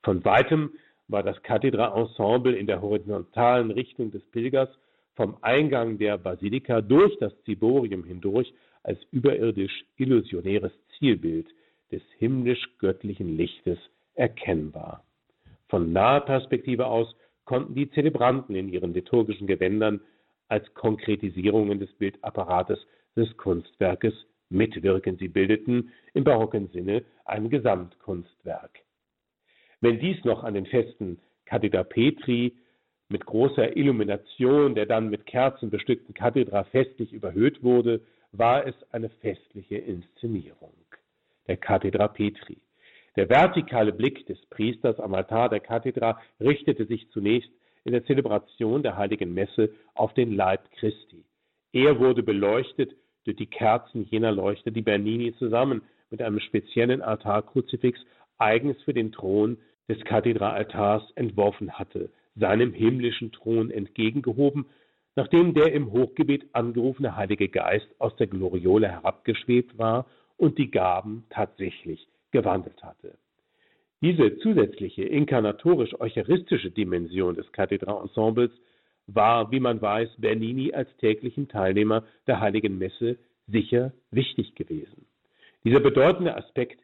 Von weitem war das Kathedra-Ensemble in der horizontalen Richtung des Pilgers vom Eingang der Basilika durch das Ziborium hindurch als überirdisch illusionäres Zielbild des himmlisch-göttlichen Lichtes erkennbar. Von naher Perspektive aus konnten die Zelebranten in ihren liturgischen Gewändern als Konkretisierungen des Bildapparates des Kunstwerkes mitwirken. Sie bildeten im barocken Sinne ein Gesamtkunstwerk. Wenn dies noch an den festen Cathedra Petri mit großer Illumination der dann mit Kerzen bestückten Kathedra festlich überhöht wurde, war es eine festliche Inszenierung der Cathedra Petri. Der vertikale Blick des Priesters am Altar der Kathedra richtete sich zunächst in der Zelebration der heiligen Messe auf den Leib Christi. Er wurde beleuchtet durch die Kerzen jener Leuchter, die Bernini zusammen mit einem speziellen Altarkruzifix eigens für den Thron des Kathedralaltars entworfen hatte, seinem himmlischen Thron entgegengehoben, nachdem der im Hochgebet angerufene Heilige Geist aus der Gloriole herabgeschwebt war und die Gaben tatsächlich gewandelt hatte. Diese zusätzliche inkarnatorisch-eucharistische Dimension des Kathedralensembles war, wie man weiß, Bernini als täglichen Teilnehmer der Heiligen Messe sicher wichtig gewesen. Dieser bedeutende Aspekt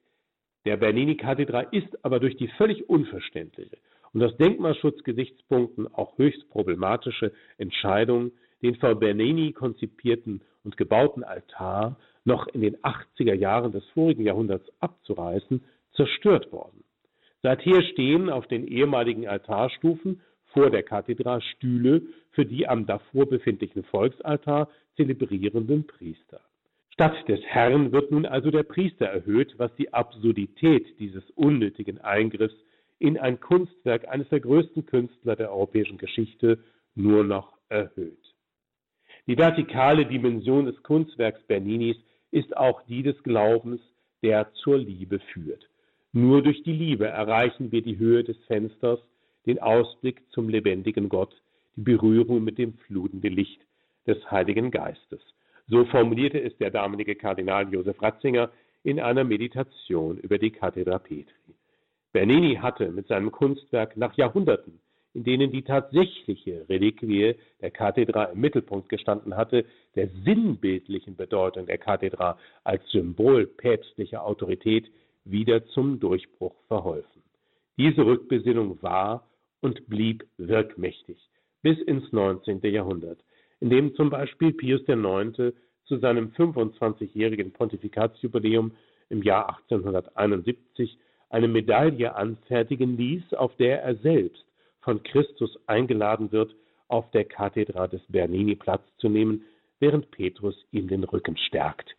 der Bernini-Kathedra ist aber durch die völlig unverständliche und aus Denkmalschutzgesichtspunkten auch höchst problematische Entscheidung, den von Bernini konzipierten und gebauten Altar noch in den 80er Jahren des vorigen Jahrhunderts abzureißen, zerstört worden. Seither stehen auf den ehemaligen Altarstufen vor der Kathedra Stühle für die am davor befindlichen Volksaltar zelebrierenden Priester. Statt des Herrn wird nun also der Priester erhöht, was die Absurdität dieses unnötigen Eingriffs in ein Kunstwerk eines der größten Künstler der europäischen Geschichte nur noch erhöht. Die vertikale Dimension des Kunstwerks Berninis ist auch die des Glaubens, der zur Liebe führt. Nur durch die Liebe erreichen wir die Höhe des Fensters, den Ausblick zum lebendigen Gott, die Berührung mit dem flutenden Licht des Heiligen Geistes. So formulierte es der damalige Kardinal Josef Ratzinger in einer Meditation über die Cathedra Petri. Bernini hatte mit seinem Kunstwerk nach Jahrhunderten, in denen die tatsächliche Reliquie der Kathedra im Mittelpunkt gestanden hatte, der sinnbildlichen Bedeutung der Kathedra als Symbol päpstlicher Autorität wieder zum Durchbruch verholfen. Diese Rückbesinnung war und blieb wirkmächtig bis ins 19. Jahrhundert, in dem zum Beispiel Pius IX. zu seinem 25-jährigen Pontifikatsjubiläum im Jahr 1871 eine Medaille anfertigen ließ, auf der er selbst von Christus eingeladen wird, auf der Kathedra des Bernini Platz zu nehmen, während Petrus ihm den Rücken stärkt.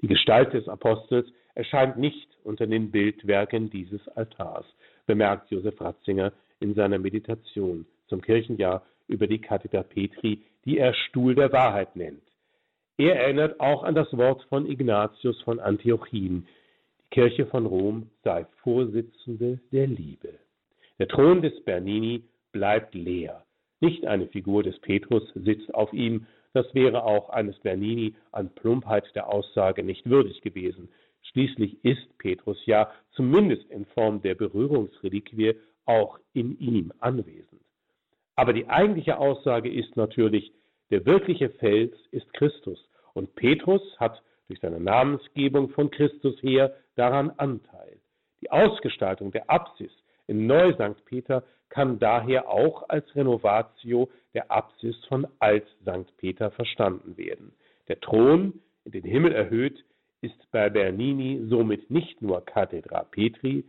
Die Gestalt des Apostels erscheint nicht unter den Bildwerken dieses Altars, bemerkt Josef Ratzinger in seiner Meditation zum Kirchenjahr über die Kathedra Petri, die er Stuhl der Wahrheit nennt. Er erinnert auch an das Wort von Ignatius von Antiochien, die Kirche von Rom sei Vorsitzende der Liebe. Der Thron des Bernini bleibt leer. Nicht eine Figur des Petrus sitzt auf ihm, das wäre auch eines Bernini an Plumpheit der Aussage nicht würdig gewesen. Schließlich ist Petrus ja zumindest in Form der Berührungsreliquie auch in ihm anwesend. Aber die eigentliche Aussage ist natürlich, der wirkliche Fels ist Christus und Petrus hat durch seine Namensgebung von Christus her daran Anteil. Die Ausgestaltung der Apsis in Neu St. Peter kann daher auch als Renovatio der Apsis von Alt St. Peter verstanden werden. Der Thron, in den Himmel erhöht, ist bei Bernini somit nicht nur Kathedra Petri,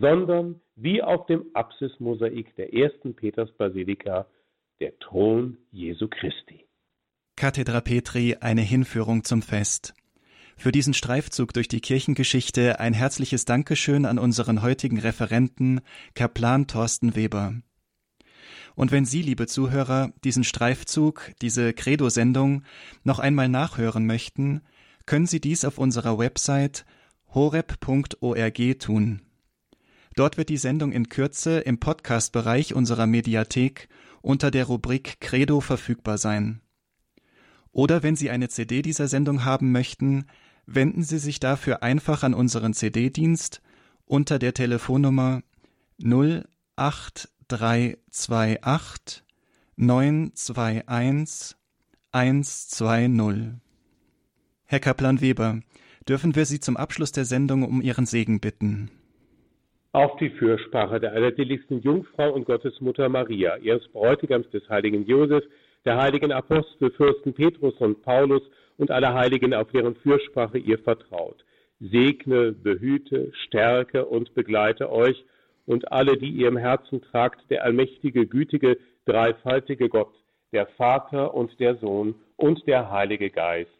sondern wie auf dem Apsismosaik der ersten Petersbasilika der Thron Jesu Christi. Kathedra Petri eine Hinführung zum Fest. Für diesen Streifzug durch die Kirchengeschichte ein herzliches Dankeschön an unseren heutigen Referenten, Kaplan Thorsten Weber. Und wenn Sie, liebe Zuhörer, diesen Streifzug, diese Credo-Sendung noch einmal nachhören möchten, können Sie dies auf unserer Website horeb.org tun. Dort wird die Sendung in Kürze im Podcast-Bereich unserer Mediathek unter der Rubrik Credo verfügbar sein. Oder wenn Sie eine CD dieser Sendung haben möchten, wenden Sie sich dafür einfach an unseren CD-Dienst unter der Telefonnummer 08328 921 120. Herr Kaplan Weber, dürfen wir Sie zum Abschluss der Sendung um Ihren Segen bitten. Auf die Fürsprache der allerseligsten Jungfrau und Gottesmutter Maria, ihres Bräutigams des heiligen Josef, der heiligen Apostel, Fürsten Petrus und Paulus und aller Heiligen, auf deren Fürsprache ihr vertraut. Segne, behüte, stärke und begleite euch und alle, die ihr im Herzen tragt, der allmächtige, gütige, dreifaltige Gott, der Vater und der Sohn und der Heilige Geist.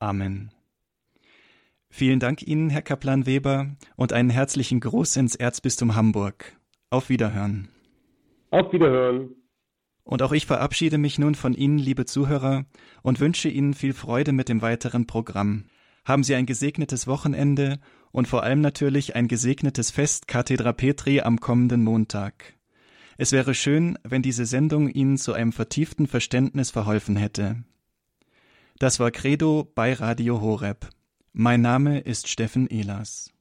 Amen. Vielen Dank Ihnen, Herr Kaplan Weber, und einen herzlichen Gruß ins Erzbistum Hamburg. Auf Wiederhören. Auf Wiederhören. Und auch ich verabschiede mich nun von Ihnen, liebe Zuhörer, und wünsche Ihnen viel Freude mit dem weiteren Programm. Haben Sie ein gesegnetes Wochenende und vor allem natürlich ein gesegnetes Fest Kathedra Petri am kommenden Montag. Es wäre schön, wenn diese Sendung Ihnen zu einem vertieften Verständnis verholfen hätte. Das war Credo bei Radio Horeb. Mein Name ist Steffen Ehlers.